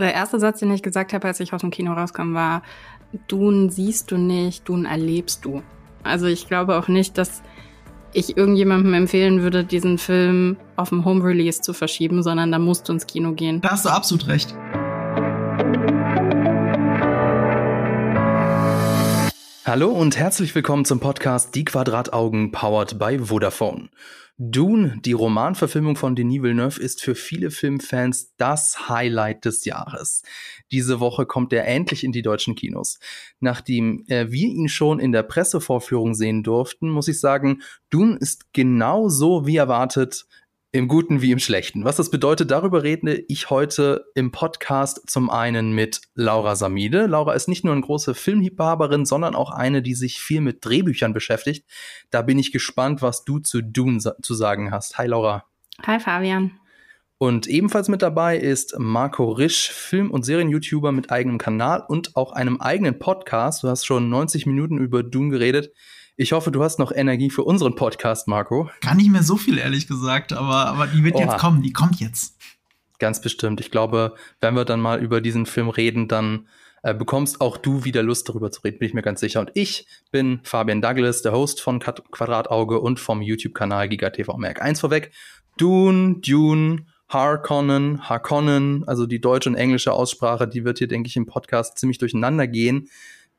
Der erste Satz, den ich gesagt habe, als ich aus dem Kino rauskam, war, Dune siehst du nicht, Dune erlebst du. Also ich glaube auch nicht, dass ich irgendjemandem empfehlen würde, diesen Film auf dem Home Release zu verschieben, sondern da musst du ins Kino gehen. Da hast du absolut recht. Hallo und herzlich willkommen zum Podcast Die Quadrataugen powered by Vodafone. Dune, die Romanverfilmung von Denis Villeneuve, ist für viele Filmfans das Highlight des Jahres. Diese Woche kommt er endlich in die deutschen Kinos. Nachdem äh, wir ihn schon in der Pressevorführung sehen durften, muss ich sagen, Dune ist genau so wie erwartet im Guten wie im Schlechten. Was das bedeutet, darüber rede ich heute im Podcast zum einen mit Laura Samide. Laura ist nicht nur eine große Filmliebhaberin, sondern auch eine, die sich viel mit Drehbüchern beschäftigt. Da bin ich gespannt, was du zu Dune zu sagen hast. Hi Laura. Hi Fabian. Und ebenfalls mit dabei ist Marco Risch, Film- und Serien-YouTuber mit eigenem Kanal und auch einem eigenen Podcast. Du hast schon 90 Minuten über Dune geredet. Ich hoffe, du hast noch Energie für unseren Podcast, Marco. Gar nicht mehr so viel, ehrlich gesagt, aber, aber die wird Oha. jetzt kommen, die kommt jetzt. Ganz bestimmt. Ich glaube, wenn wir dann mal über diesen Film reden, dann äh, bekommst auch du wieder Lust darüber zu reden, bin ich mir ganz sicher. Und ich bin Fabian Douglas, der Host von Quadratauge und vom YouTube-Kanal GigaTV. Merk eins vorweg. Dune, Dune, Harkonnen, Harkonnen, also die deutsche und englische Aussprache, die wird hier, denke ich, im Podcast ziemlich durcheinander gehen.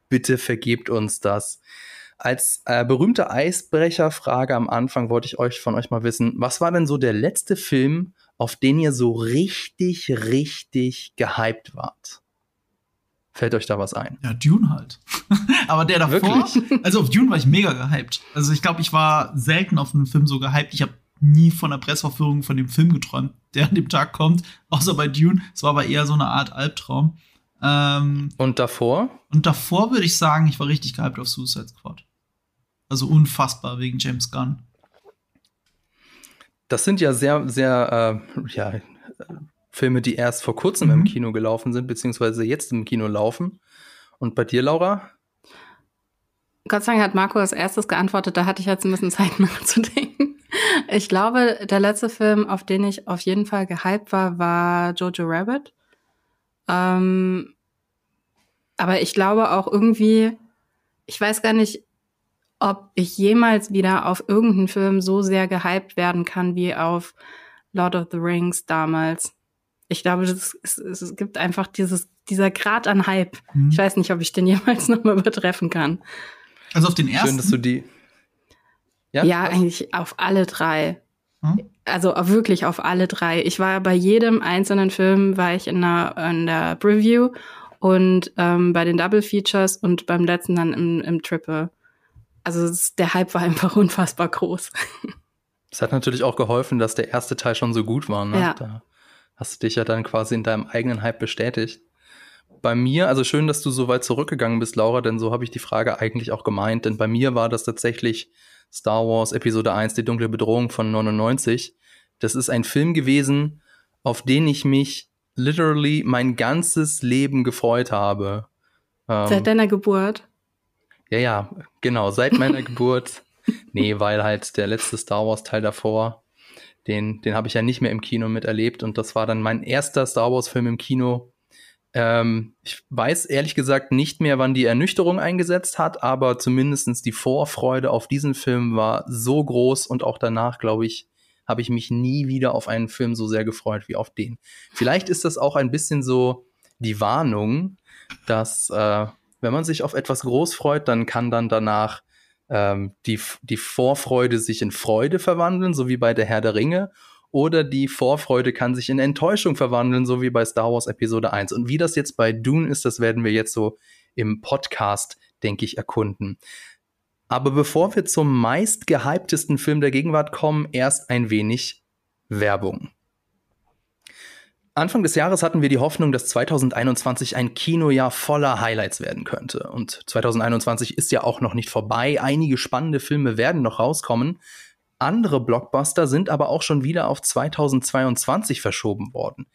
Bitte vergebt uns das. Als äh, berühmte Eisbrecherfrage am Anfang wollte ich euch von euch mal wissen, was war denn so der letzte Film, auf den ihr so richtig, richtig gehypt wart? Fällt euch da was ein? Ja, Dune halt. Aber der davor, Wirklich? also auf Dune war ich mega gehypt. Also ich glaube, ich war selten auf einen Film so gehypt. Ich habe nie von der Presseverführung von dem Film geträumt, der an dem Tag kommt, außer bei Dune. Es war aber eher so eine Art Albtraum. Ähm, und davor? Und davor würde ich sagen, ich war richtig gehypt auf Suicide Squad. Also unfassbar wegen James Gunn. Das sind ja sehr, sehr, äh, ja, Filme, die erst vor kurzem mhm. im Kino gelaufen sind, beziehungsweise jetzt im Kino laufen. Und bei dir, Laura? Gott sei Dank hat Marco als erstes geantwortet, da hatte ich jetzt ein bisschen Zeit nachzudenken. Ich glaube, der letzte Film, auf den ich auf jeden Fall gehypt war, war Jojo Rabbit. Ähm, aber ich glaube auch irgendwie, ich weiß gar nicht, ob ich jemals wieder auf irgendeinen Film so sehr gehypt werden kann wie auf Lord of the Rings damals. Ich glaube, es, es, es gibt einfach dieses, dieser Grad an Hype. Mhm. Ich weiß nicht, ob ich den jemals nochmal übertreffen kann. Also auf den ersten? Schön, dass du die. Ja, ja eigentlich auf alle drei. Hm? Also wirklich auf alle drei. Ich war bei jedem einzelnen Film war ich in der, in der Preview und ähm, bei den Double Features und beim letzten dann im, im Triple also es, der Hype war einfach unfassbar groß. Es hat natürlich auch geholfen, dass der erste Teil schon so gut war. Ne? Ja. Da hast du dich ja dann quasi in deinem eigenen Hype bestätigt. Bei mir, also schön, dass du so weit zurückgegangen bist, Laura, denn so habe ich die Frage eigentlich auch gemeint. Denn bei mir war das tatsächlich Star Wars Episode 1, die dunkle Bedrohung von 99. Das ist ein Film gewesen, auf den ich mich literally mein ganzes Leben gefreut habe. Seit ähm, deiner Geburt? Ja, ja, genau, seit meiner Geburt. Nee, weil halt der letzte Star Wars Teil davor, den, den habe ich ja nicht mehr im Kino miterlebt und das war dann mein erster Star Wars Film im Kino. Ähm, ich weiß ehrlich gesagt nicht mehr, wann die Ernüchterung eingesetzt hat, aber zumindestens die Vorfreude auf diesen Film war so groß und auch danach, glaube ich, habe ich mich nie wieder auf einen Film so sehr gefreut wie auf den. Vielleicht ist das auch ein bisschen so die Warnung, dass äh, wenn man sich auf etwas groß freut, dann kann dann danach ähm, die, die Vorfreude sich in Freude verwandeln, so wie bei der Herr der Ringe. Oder die Vorfreude kann sich in Enttäuschung verwandeln, so wie bei Star Wars Episode 1. Und wie das jetzt bei Dune ist, das werden wir jetzt so im Podcast, denke ich, erkunden. Aber bevor wir zum meist gehyptesten Film der Gegenwart kommen, erst ein wenig Werbung. Anfang des Jahres hatten wir die Hoffnung, dass 2021 ein Kinojahr voller Highlights werden könnte. Und 2021 ist ja auch noch nicht vorbei. Einige spannende Filme werden noch rauskommen. Andere Blockbuster sind aber auch schon wieder auf 2022 verschoben worden.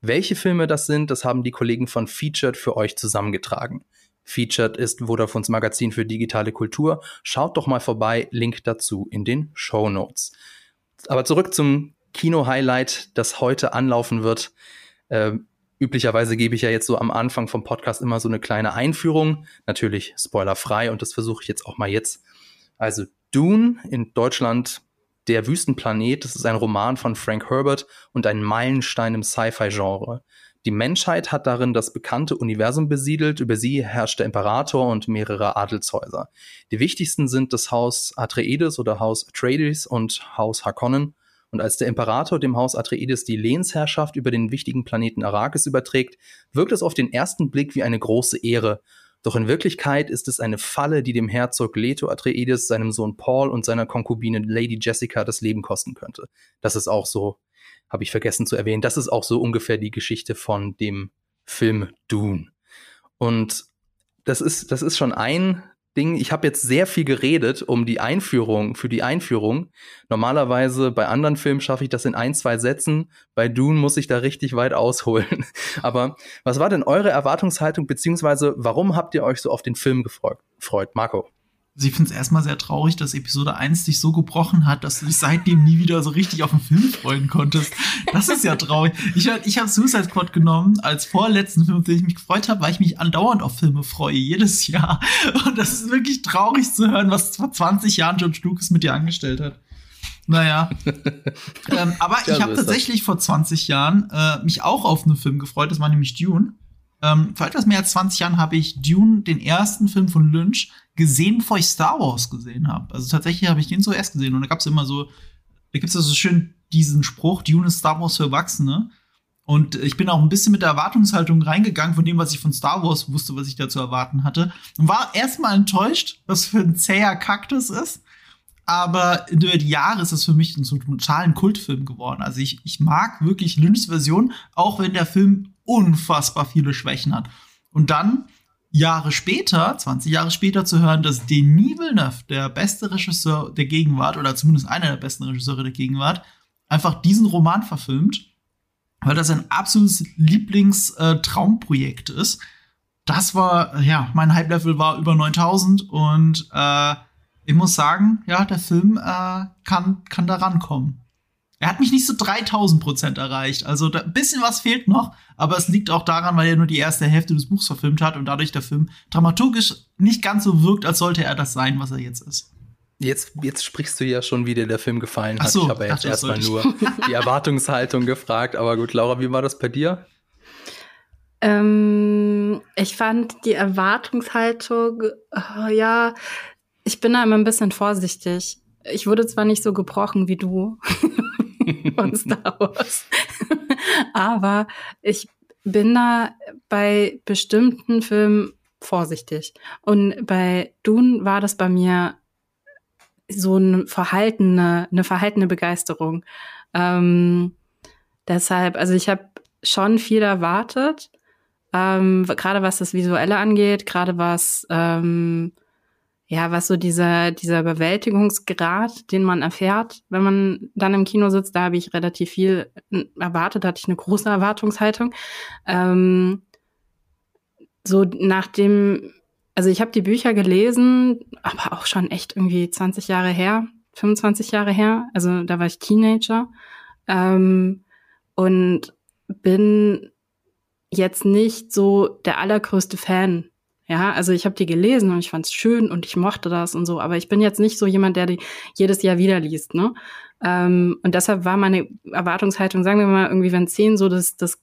Welche Filme das sind, das haben die Kollegen von Featured für euch zusammengetragen. Featured ist Vodafones Magazin für digitale Kultur. Schaut doch mal vorbei, Link dazu in den Show Notes. Aber zurück zum Kino-Highlight, das heute anlaufen wird. Äh, Üblicherweise gebe ich ja jetzt so am Anfang vom Podcast immer so eine kleine Einführung. Natürlich spoilerfrei und das versuche ich jetzt auch mal jetzt. Also Dune in Deutschland der Wüstenplanet, das ist ein Roman von Frank Herbert und ein Meilenstein im Sci-Fi-Genre. Die Menschheit hat darin das bekannte Universum besiedelt, über sie herrscht der Imperator und mehrere Adelshäuser. Die wichtigsten sind das Haus Atreides oder Haus Atreides und Haus Harkonnen. Und als der Imperator dem Haus Atreides die Lehnsherrschaft über den wichtigen Planeten Arrakis überträgt, wirkt es auf den ersten Blick wie eine große Ehre. Doch in Wirklichkeit ist es eine Falle, die dem Herzog Leto Atreides, seinem Sohn Paul und seiner Konkubine Lady Jessica das Leben kosten könnte. Das ist auch so, habe ich vergessen zu erwähnen, das ist auch so ungefähr die Geschichte von dem Film Dune. Und das ist, das ist schon ein Ding, ich habe jetzt sehr viel geredet um die Einführung, für die Einführung. Normalerweise bei anderen Filmen schaffe ich das in ein, zwei Sätzen. Bei Dune muss ich da richtig weit ausholen. Aber was war denn eure Erwartungshaltung, beziehungsweise warum habt ihr euch so auf den Film gefreut? Marco? Also ich finde es erstmal sehr traurig, dass Episode 1 dich so gebrochen hat, dass du dich seitdem nie wieder so richtig auf den Film freuen konntest. Das ist ja traurig. Ich, ich habe Suicide Squad genommen als vorletzten Film, auf den ich mich gefreut habe, weil ich mich andauernd auf Filme freue, jedes Jahr. Und das ist wirklich traurig zu hören, was vor 20 Jahren George Lucas mit dir angestellt hat. Naja. ähm, aber ja, ich habe tatsächlich vor 20 Jahren äh, mich auch auf einen Film gefreut, das war nämlich Dune. Ähm, vor etwas mehr als 20 Jahren habe ich Dune, den ersten Film von Lynch, gesehen, bevor ich Star Wars gesehen habe. Also tatsächlich habe ich den zuerst gesehen und da gab es immer so, da gibt es also schön diesen Spruch, Dune ist Star Wars für Erwachsene. Und ich bin auch ein bisschen mit der Erwartungshaltung reingegangen von dem, was ich von Star Wars wusste, was ich da zu erwarten hatte. Und war erstmal enttäuscht, was für ein zäher Kaktus ist. Aber über die Jahre ist das für mich so ein totalen Kultfilm geworden. Also ich, ich mag wirklich Lynchs Version, auch wenn der Film unfassbar viele Schwächen hat. Und dann Jahre später, 20 Jahre später zu hören, dass Denis Villeneuve, der beste Regisseur der Gegenwart oder zumindest einer der besten Regisseure der Gegenwart, einfach diesen Roman verfilmt, weil das ein absolutes Lieblingstraumprojekt äh, ist. Das war, ja, mein Hype-Level war über 9000 und äh, ich muss sagen, ja, der Film äh, kann, kann da rankommen. Er hat mich nicht so 3000 Prozent erreicht. Also da, ein bisschen was fehlt noch, aber es liegt auch daran, weil er nur die erste Hälfte des Buchs verfilmt hat und dadurch der Film dramaturgisch nicht ganz so wirkt, als sollte er das sein, was er jetzt ist. Jetzt, jetzt sprichst du ja schon, wie dir der Film gefallen hat. So, ich habe jetzt erstmal nur die Erwartungshaltung gefragt. Aber gut, Laura, wie war das bei dir? Ähm, ich fand die Erwartungshaltung, oh, ja, ich bin da immer ein bisschen vorsichtig. Ich wurde zwar nicht so gebrochen wie du, von Star Wars. Aber ich bin da bei bestimmten Filmen vorsichtig. Und bei Dune war das bei mir so eine verhaltene, eine verhaltene Begeisterung. Ähm, deshalb, also ich habe schon viel erwartet, ähm, gerade was das Visuelle angeht, gerade was ähm, ja, was so dieser, dieser Bewältigungsgrad, den man erfährt, wenn man dann im Kino sitzt, da habe ich relativ viel erwartet, hatte ich eine große Erwartungshaltung. Ähm, so nach dem, also ich habe die Bücher gelesen, aber auch schon echt irgendwie 20 Jahre her, 25 Jahre her. Also da war ich Teenager ähm, und bin jetzt nicht so der allergrößte Fan ja, also ich habe die gelesen und ich fand es schön und ich mochte das und so, aber ich bin jetzt nicht so jemand, der die jedes Jahr wieder liest, ne? Ähm, und deshalb war meine Erwartungshaltung, sagen wir mal, irgendwie, wenn zehn so das, das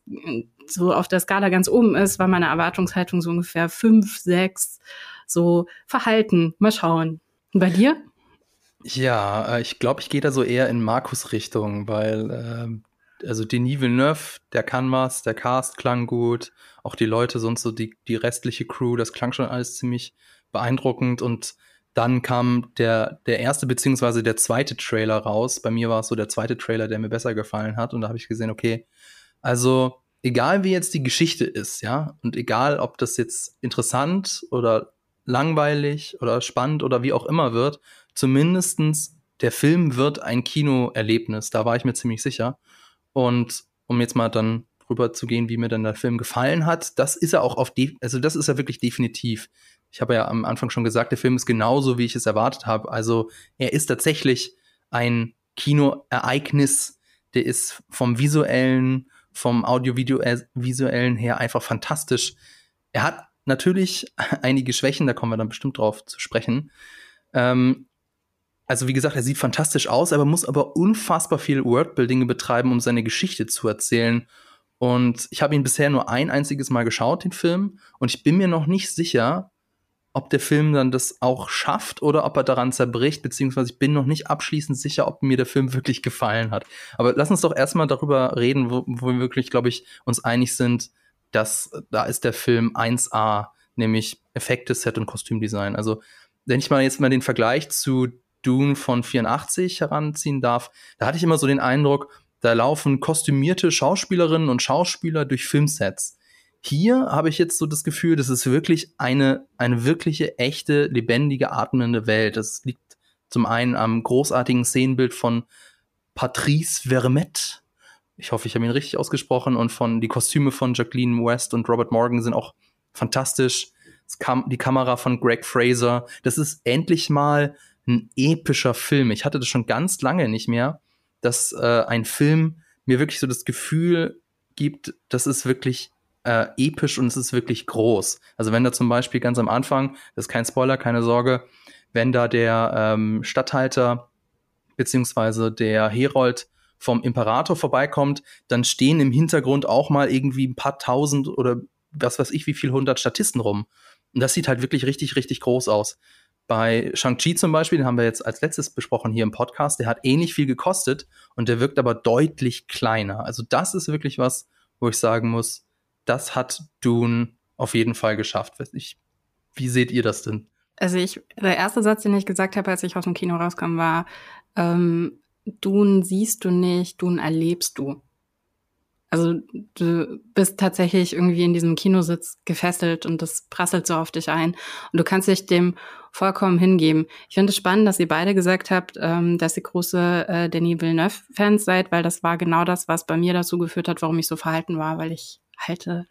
so auf der Skala ganz oben ist, war meine Erwartungshaltung so ungefähr fünf, sechs, so Verhalten. Mal schauen. Und bei dir? Ja, äh, ich glaube, ich gehe da so eher in Markus Richtung, weil äh, also Denis Villeneuve, der kann was, der Cast klang gut, auch die Leute, sonst so die, die restliche Crew, das klang schon alles ziemlich beeindruckend und dann kam der, der erste beziehungsweise der zweite Trailer raus. Bei mir war es so der zweite Trailer, der mir besser gefallen hat und da habe ich gesehen, okay, also egal wie jetzt die Geschichte ist, ja, und egal ob das jetzt interessant oder langweilig oder spannend oder wie auch immer wird, zumindestens der Film wird ein Kinoerlebnis, da war ich mir ziemlich sicher. Und um jetzt mal dann rüber zu gehen, wie mir dann der Film gefallen hat, das ist er auch auf, also das ist er wirklich definitiv. Ich habe ja am Anfang schon gesagt, der Film ist genauso, wie ich es erwartet habe. Also er ist tatsächlich ein Kinoereignis, der ist vom visuellen, vom audiovisuellen her einfach fantastisch. Er hat natürlich einige Schwächen, da kommen wir dann bestimmt drauf zu sprechen. Ähm, also wie gesagt, er sieht fantastisch aus, aber muss aber unfassbar viel Wordbuilding betreiben, um seine Geschichte zu erzählen. Und ich habe ihn bisher nur ein einziges Mal geschaut, den Film, und ich bin mir noch nicht sicher, ob der Film dann das auch schafft oder ob er daran zerbricht, beziehungsweise ich bin noch nicht abschließend sicher, ob mir der Film wirklich gefallen hat. Aber lass uns doch erstmal darüber reden, wo, wo wir wirklich, glaube ich, uns einig sind, dass da ist der Film 1A, nämlich Effekte, Set und Kostümdesign. Also, wenn ich mal jetzt mal den Vergleich zu Dune von 84 heranziehen darf, da hatte ich immer so den Eindruck, da laufen kostümierte Schauspielerinnen und Schauspieler durch Filmsets. Hier habe ich jetzt so das Gefühl, das ist wirklich eine, eine wirkliche, echte, lebendige, atmende Welt. Das liegt zum einen am großartigen Szenenbild von Patrice Vermette. Ich hoffe, ich habe ihn richtig ausgesprochen. Und von die Kostüme von Jacqueline West und Robert Morgan sind auch fantastisch. die Kamera von Greg Fraser. Das ist endlich mal ein epischer Film. Ich hatte das schon ganz lange nicht mehr, dass äh, ein Film mir wirklich so das Gefühl gibt, das ist wirklich äh, episch und es ist wirklich groß. Also wenn da zum Beispiel ganz am Anfang, das ist kein Spoiler, keine Sorge, wenn da der ähm, Statthalter beziehungsweise der Herold vom Imperator vorbeikommt, dann stehen im Hintergrund auch mal irgendwie ein paar tausend oder was weiß ich, wie viel hundert Statisten rum. Und das sieht halt wirklich richtig, richtig groß aus. Bei Shang-Chi zum Beispiel, den haben wir jetzt als letztes besprochen hier im Podcast, der hat ähnlich viel gekostet und der wirkt aber deutlich kleiner. Also das ist wirklich was, wo ich sagen muss, das hat Dune auf jeden Fall geschafft. Ich, wie seht ihr das denn? Also ich, der erste Satz, den ich gesagt habe, als ich aus dem Kino rauskam, war, ähm, Dune siehst du nicht, Dune erlebst du. Also du bist tatsächlich irgendwie in diesem Kinositz gefesselt und das prasselt so auf dich ein. Und du kannst dich dem vollkommen hingeben. Ich finde es spannend, dass ihr beide gesagt habt, ähm, dass ihr große äh, Denis Villeneuve-Fans seid, weil das war genau das, was bei mir dazu geführt hat, warum ich so verhalten war, weil ich halte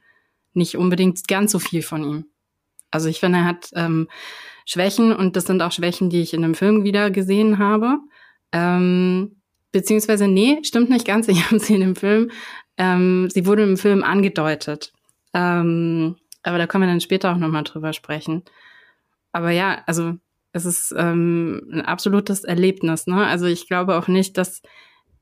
nicht unbedingt ganz so viel von ihm. Also ich finde, er hat ähm, Schwächen und das sind auch Schwächen, die ich in dem Film wieder gesehen habe. Ähm, beziehungsweise, nee, stimmt nicht ganz, ich habe sie in dem Film ähm, sie wurde im Film angedeutet. Ähm, aber da können wir dann später auch nochmal drüber sprechen. Aber ja, also es ist ähm, ein absolutes Erlebnis. Ne? Also ich glaube auch nicht, dass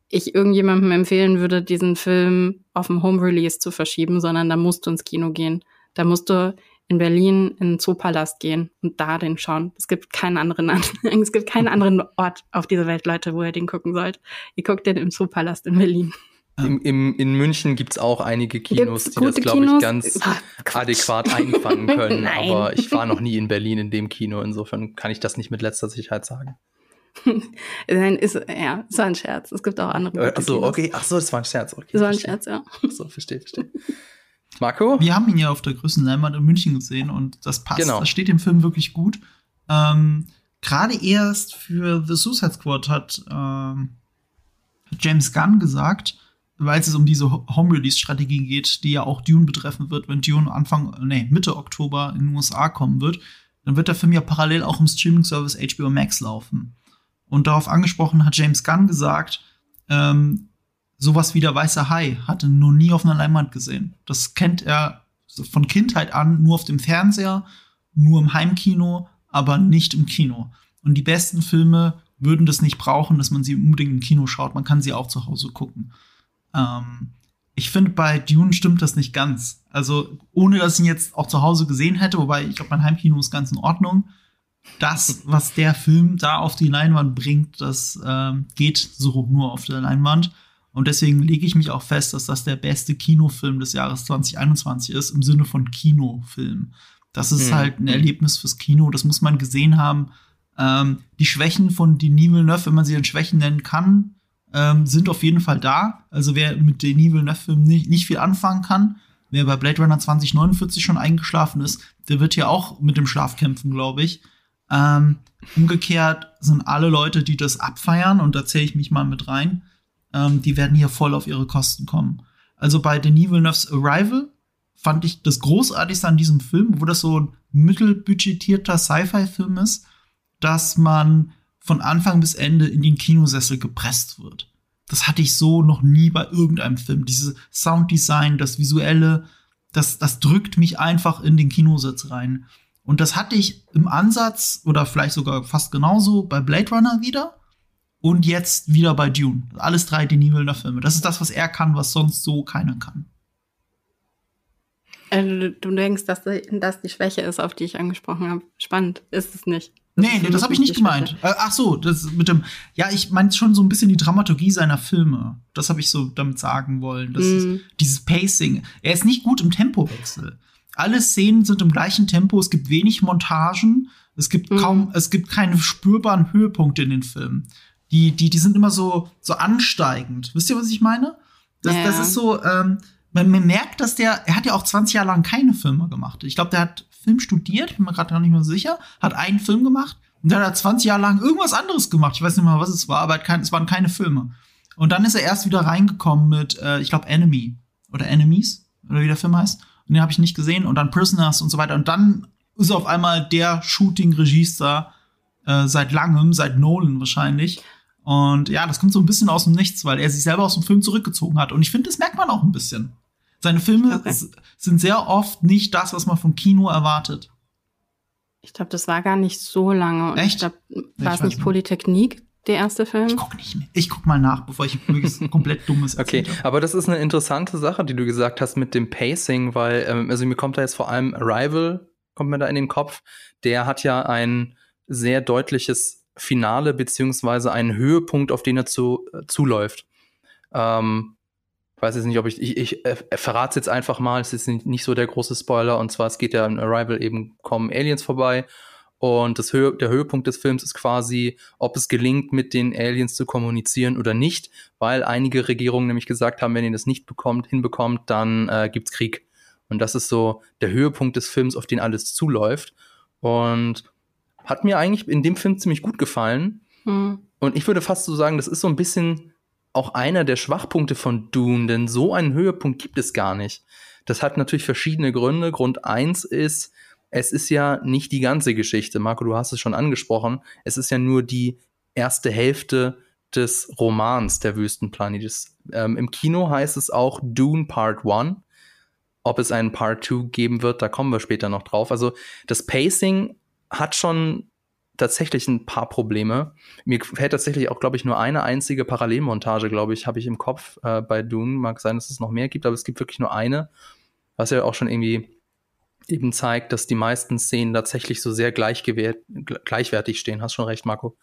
ich irgendjemandem empfehlen würde, diesen Film auf dem Home Release zu verschieben, sondern da musst du ins Kino gehen. Da musst du in Berlin in den Zoopalast gehen und da den schauen. Es gibt keinen anderen, es gibt keinen anderen Ort auf dieser Welt, Leute, wo ihr den gucken sollt. Ihr guckt den im Zoopalast in Berlin. Im, im, in München gibt's auch einige Kinos, die das, glaube ich, ganz Ach, adäquat einfangen können. aber ich war noch nie in Berlin in dem Kino. Insofern kann ich das nicht mit letzter Sicherheit sagen. Nein, ist, ja, es war ein Scherz. Es gibt auch andere. Äh, ach so, okay. Ach so, das war ein Scherz. Okay, das war ein Scherz, ja. Ach so, verstehe, verstehe. Marco? Wir haben ihn ja auf der größten Leinwand in München gesehen und das passt. Genau. Das steht dem Film wirklich gut. Ähm, Gerade erst für The Suicide Squad hat ähm, James Gunn gesagt, weil es um diese Home-Release-Strategie geht, die ja auch Dune betreffen wird, wenn Dune Anfang, nee, Mitte Oktober in den USA kommen wird, dann wird der Film ja parallel auch im Streaming-Service HBO Max laufen. Und darauf angesprochen hat James Gunn gesagt, ähm, sowas wie der Weiße Hai hatte noch nie auf einer Leinwand gesehen. Das kennt er von Kindheit an nur auf dem Fernseher, nur im Heimkino, aber nicht im Kino. Und die besten Filme würden das nicht brauchen, dass man sie unbedingt im Kino schaut. Man kann sie auch zu Hause gucken. Ähm, ich finde, bei Dune stimmt das nicht ganz. Also, ohne dass ich ihn jetzt auch zu Hause gesehen hätte, wobei ich glaube, mein Heimkino ist ganz in Ordnung. Das, was der Film da auf die Leinwand bringt, das ähm, geht so nur auf der Leinwand. Und deswegen lege ich mich auch fest, dass das der beste Kinofilm des Jahres 2021 ist, im Sinne von Kinofilm. Das ist mhm. halt ein Erlebnis fürs Kino, das muss man gesehen haben. Ähm, die Schwächen von Denis Villeneuve, wenn man sie dann Schwächen nennen kann, ähm, sind auf jeden Fall da. Also wer mit den Evil Neuf-Filmen nicht, nicht viel anfangen kann, wer bei Blade Runner 2049 schon eingeschlafen ist, der wird ja auch mit dem Schlaf kämpfen, glaube ich. Ähm, umgekehrt sind alle Leute, die das abfeiern, und da zähle ich mich mal mit rein, ähm, die werden hier voll auf ihre Kosten kommen. Also bei Denis Villeneuve's Arrival fand ich das Großartigste an diesem Film, wo das so ein mittelbudgetierter Sci-Fi-Film ist, dass man von Anfang bis Ende in den Kinosessel gepresst wird. das hatte ich so noch nie bei irgendeinem Film. Dieses Sounddesign, das Visuelle, das, das drückt mich einfach in den Kinositz rein. Und das hatte ich im Ansatz oder vielleicht sogar fast genauso bei Blade Runner wieder und jetzt wieder bei Dune. Alles drei Denis Villeneuve Filme. Das ist das, was er kann, was sonst so keiner kann. Also, du denkst, dass das die Schwäche ist, auf die ich angesprochen habe. Spannend. Ist es nicht. Nee, nee, das habe ich nicht gemeint. Äh, ach so, das mit dem, ja, ich meine schon so ein bisschen die Dramaturgie seiner Filme. Das habe ich so damit sagen wollen. Das mm. ist, dieses Pacing. Er ist nicht gut im Tempowechsel. Alle Szenen sind im gleichen Tempo. Es gibt wenig Montagen. Es gibt mm. kaum, es gibt keine spürbaren Höhepunkte in den Filmen. Die, die, die sind immer so, so ansteigend. Wisst ihr, was ich meine? Das, ja. das ist so, ähm, man, man merkt, dass der, er hat ja auch 20 Jahre lang keine Filme gemacht. Ich glaube, der hat Film studiert, bin mir gerade gar nicht mehr sicher, hat einen Film gemacht und dann hat er 20 Jahre lang irgendwas anderes gemacht. Ich weiß nicht mal, was es war, aber es waren keine Filme. Und dann ist er erst wieder reingekommen mit, äh, ich glaube, Enemy oder Enemies oder wie der Film heißt. Und den habe ich nicht gesehen. Und dann Prisoners und so weiter. Und dann ist er auf einmal der Shooting-Regisseur äh, seit langem, seit Nolan wahrscheinlich. Und ja, das kommt so ein bisschen aus dem Nichts, weil er sich selber aus dem Film zurückgezogen hat. Und ich finde, das merkt man auch ein bisschen. Seine Filme okay. sind sehr oft nicht das, was man vom Kino erwartet. Ich glaube, das war gar nicht so lange. Und Echt? Ich glaube, war es nicht Polytechnik, der erste Film? Ich gucke nicht mehr. Ich guck mal nach, bevor ich wirklich komplett dummes Okay, aber das ist eine interessante Sache, die du gesagt hast mit dem Pacing, weil, ähm, also mir kommt da jetzt vor allem Arrival, kommt mir da in den Kopf. Der hat ja ein sehr deutliches Finale beziehungsweise einen Höhepunkt, auf den er zu, äh, zuläuft. Ähm, ich weiß jetzt nicht, ob ich, ich, ich äh, verrate es jetzt einfach mal, es ist nicht, so der große Spoiler, und zwar es geht ja in Arrival eben, kommen Aliens vorbei und das Höhe, der Höhepunkt des Films ist quasi, ob es gelingt, mit den Aliens zu kommunizieren oder nicht, weil einige Regierungen nämlich gesagt haben, wenn ihr das nicht bekommt, hinbekommt, dann äh, gibt's Krieg. Und das ist so der Höhepunkt des Films, auf den alles zuläuft. Und hat mir eigentlich in dem Film ziemlich gut gefallen. Hm. Und ich würde fast so sagen, das ist so ein bisschen auch einer der Schwachpunkte von Dune, denn so einen Höhepunkt gibt es gar nicht. Das hat natürlich verschiedene Gründe. Grund eins ist, es ist ja nicht die ganze Geschichte. Marco, du hast es schon angesprochen. Es ist ja nur die erste Hälfte des Romans der Wüstenplanet. Ähm, Im Kino heißt es auch Dune Part 1. Ob es einen Part 2 geben wird, da kommen wir später noch drauf. Also das Pacing hat schon tatsächlich ein paar Probleme. Mir fällt tatsächlich auch, glaube ich, nur eine einzige Parallelmontage, glaube ich, habe ich im Kopf äh, bei Dune. Mag sein, dass es noch mehr gibt, aber es gibt wirklich nur eine, was ja auch schon irgendwie eben zeigt, dass die meisten Szenen tatsächlich so sehr gleichwertig stehen. Hast schon recht, Marco.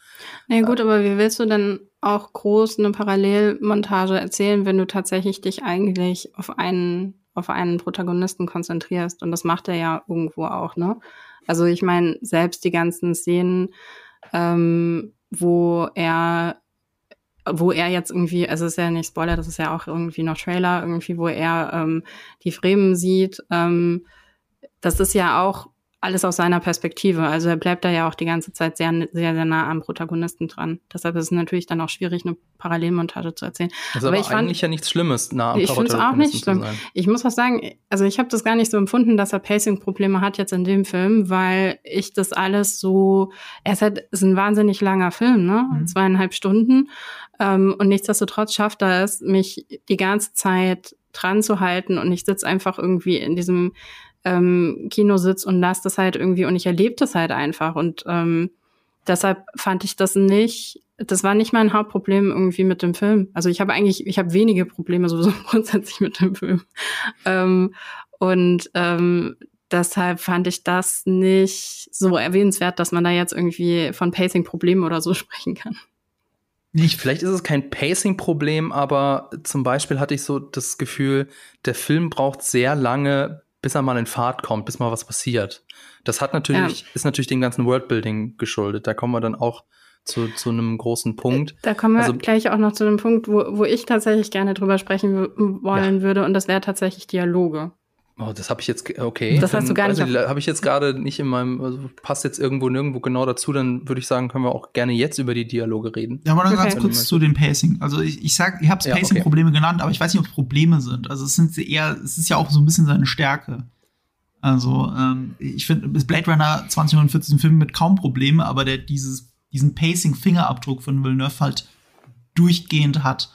Na ja, gut, äh, aber wie willst du denn auch groß eine Parallelmontage erzählen, wenn du tatsächlich dich eigentlich auf einen, auf einen Protagonisten konzentrierst? Und das macht er ja irgendwo auch, ne? Also ich meine, selbst die ganzen Szenen, ähm, wo er wo er jetzt irgendwie, also ist ja nicht Spoiler, das ist ja auch irgendwie noch Trailer, irgendwie, wo er ähm, die Fremen sieht, ähm, das ist ja auch alles aus seiner Perspektive. Also er bleibt da ja auch die ganze Zeit sehr, sehr, sehr nah am Protagonisten dran. Deshalb ist es natürlich dann auch schwierig, eine Parallelmontage zu erzählen. Das ist aber, aber ich eigentlich fand, ja nichts Schlimmes, nah am Ich finde es auch nicht schlimm. Ich muss was sagen, also ich habe das gar nicht so empfunden, dass er Pacing-Probleme hat jetzt in dem Film, weil ich das alles so, er ist halt, ist ein wahnsinnig langer Film, ne? Mhm. Zweieinhalb Stunden. Ähm, und nichtsdestotrotz schafft er es, mich die ganze Zeit dran zu halten und ich sitze einfach irgendwie in diesem ähm, Kino sitze und lasse das halt irgendwie und ich erlebe das halt einfach. Und ähm, deshalb fand ich das nicht, das war nicht mein Hauptproblem irgendwie mit dem Film. Also ich habe eigentlich, ich habe wenige Probleme sowieso grundsätzlich mit dem Film. Ähm, und ähm, deshalb fand ich das nicht so erwähnenswert, dass man da jetzt irgendwie von Pacing-Problemen oder so sprechen kann. Nicht. Vielleicht ist es kein Pacing-Problem, aber zum Beispiel hatte ich so das Gefühl, der Film braucht sehr lange, bis er mal in Fahrt kommt, bis mal was passiert. Das hat natürlich, ja. ist natürlich dem ganzen Worldbuilding geschuldet. Da kommen wir dann auch zu, zu einem großen Punkt. Da kommen wir also, gleich auch noch zu einem Punkt, wo, wo ich tatsächlich gerne drüber sprechen wollen ja. würde, und das wäre tatsächlich Dialoge. Oh, das habe ich jetzt, okay. Das hast du gar nicht. Also, habe ich jetzt gerade nicht in meinem, also passt jetzt irgendwo nirgendwo genau dazu, dann würde ich sagen, können wir auch gerne jetzt über die Dialoge reden. Ja, aber dann okay. ganz kurz zu den Pacing. Also ich, ich sag, ich habe ja, Pacing-Probleme okay. genannt, aber ich weiß nicht, ob es Probleme sind. Also es sind eher, es ist ja auch so ein bisschen seine Stärke. Also ähm, ich finde, Blade Runner 2049 ein Film mit kaum Probleme, aber der dieses, diesen Pacing-Fingerabdruck von Villeneuve halt durchgehend hat.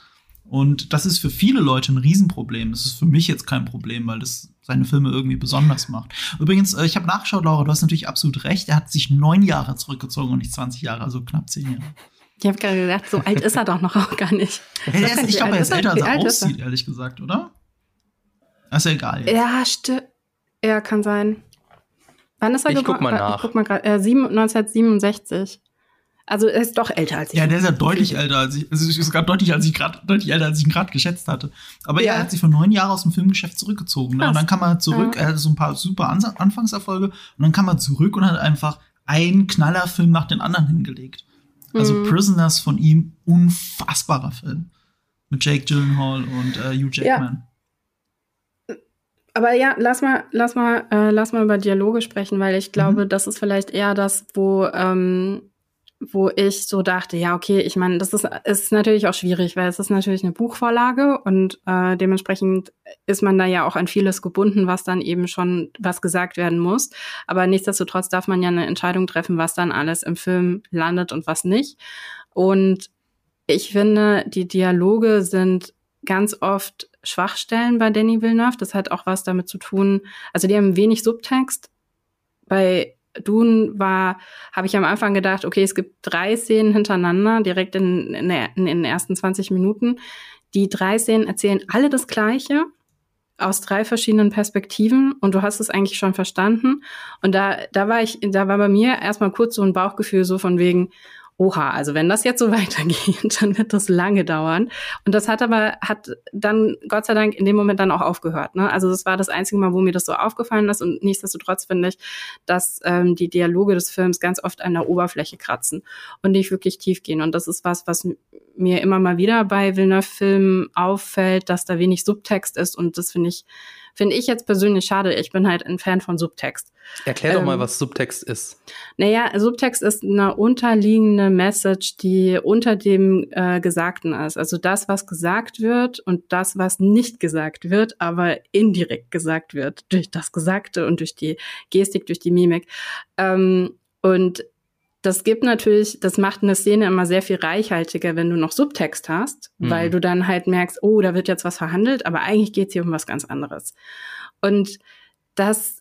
Und das ist für viele Leute ein Riesenproblem. Das ist für mich jetzt kein Problem, weil das seine Filme irgendwie besonders macht. Übrigens, äh, ich habe nachgeschaut, Laura, du hast natürlich absolut recht. Er hat sich neun Jahre zurückgezogen und nicht 20 Jahre, also knapp zehn Jahre. Ich habe gerade gedacht, so alt ist er doch noch auch gar nicht. Ja, ist, ich glaube, er ist älter, als er aussieht, ehrlich gesagt, oder? Das ist ja egal. Jetzt. Ja, stimmt. Ja, kann sein. Wann ist er geboren? Ich guck mal nach. Ich guck mal grad, äh, 1967. Also er ist doch älter als ich. Ja, der ist ja deutlich älter als ich. Also ist gerade deutlich, als ich grad, deutlich älter, als ich ihn gerade geschätzt hatte. Aber ja. er hat sich vor neun Jahren aus dem Filmgeschäft zurückgezogen. Ne? Und dann kam er zurück, ja. er hatte so ein paar super Anfangserfolge und dann kam er zurück und hat einfach einen Knallerfilm nach den anderen hingelegt. Also mhm. Prisoners von ihm, unfassbarer Film. Mit Jake Gyllenhaal und äh, Hugh Jackman. Ja. Aber ja, lass mal, lass mal, äh, lass mal über Dialoge sprechen, weil ich glaube, mhm. das ist vielleicht eher das, wo ähm, wo ich so dachte, ja, okay, ich meine, das ist, ist natürlich auch schwierig, weil es ist natürlich eine Buchvorlage und äh, dementsprechend ist man da ja auch an vieles gebunden, was dann eben schon was gesagt werden muss. Aber nichtsdestotrotz darf man ja eine Entscheidung treffen, was dann alles im Film landet und was nicht. Und ich finde, die Dialoge sind ganz oft Schwachstellen bei Danny Villeneuve. Das hat auch was damit zu tun. Also die haben wenig Subtext. Bei Dune war, habe ich am Anfang gedacht, okay, es gibt drei Szenen hintereinander, direkt in, in, der, in den ersten 20 Minuten. Die drei Szenen erzählen alle das Gleiche aus drei verschiedenen Perspektiven und du hast es eigentlich schon verstanden. Und da, da war ich, da war bei mir erstmal kurz so ein Bauchgefühl so von wegen, oha, also wenn das jetzt so weitergeht, dann wird das lange dauern. Und das hat aber, hat dann Gott sei Dank in dem Moment dann auch aufgehört. Ne? Also das war das einzige Mal, wo mir das so aufgefallen ist. Und nichtsdestotrotz finde ich, dass ähm, die Dialoge des Films ganz oft an der Oberfläche kratzen und nicht wirklich tief gehen. Und das ist was, was mir immer mal wieder bei Villeneuve-Filmen auffällt, dass da wenig Subtext ist. Und das finde ich Finde ich jetzt persönlich schade. Ich bin halt ein Fan von Subtext. Erklär doch ähm, mal, was Subtext ist. Naja, Subtext ist eine unterliegende Message, die unter dem äh, Gesagten ist. Also das, was gesagt wird und das, was nicht gesagt wird, aber indirekt gesagt wird durch das Gesagte und durch die Gestik, durch die Mimik. Ähm, und das gibt natürlich, das macht eine Szene immer sehr viel reichhaltiger, wenn du noch Subtext hast, mhm. weil du dann halt merkst, oh, da wird jetzt was verhandelt, aber eigentlich geht's hier um was ganz anderes. Und das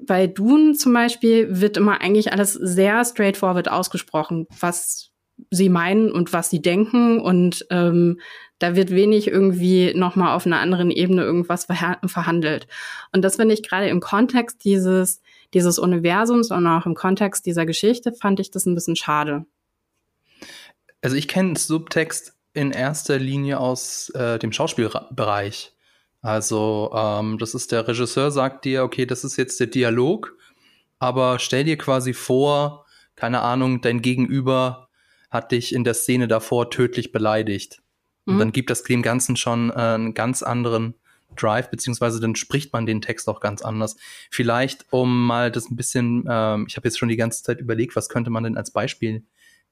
bei Dune zum Beispiel wird immer eigentlich alles sehr straightforward ausgesprochen, was sie meinen und was sie denken und ähm, da wird wenig irgendwie nochmal auf einer anderen Ebene irgendwas verhandelt. Und das finde ich gerade im Kontext dieses dieses Universums und auch im Kontext dieser Geschichte fand ich das ein bisschen schade. Also ich kenne Subtext in erster Linie aus äh, dem Schauspielbereich. Also ähm, das ist der Regisseur sagt dir, okay, das ist jetzt der Dialog, aber stell dir quasi vor, keine Ahnung, dein Gegenüber hat dich in der Szene davor tödlich beleidigt. Mhm. Und dann gibt das dem Ganzen schon äh, einen ganz anderen Drive, beziehungsweise dann spricht man den Text auch ganz anders. Vielleicht, um mal das ein bisschen, ähm, ich habe jetzt schon die ganze Zeit überlegt, was könnte man denn als Beispiel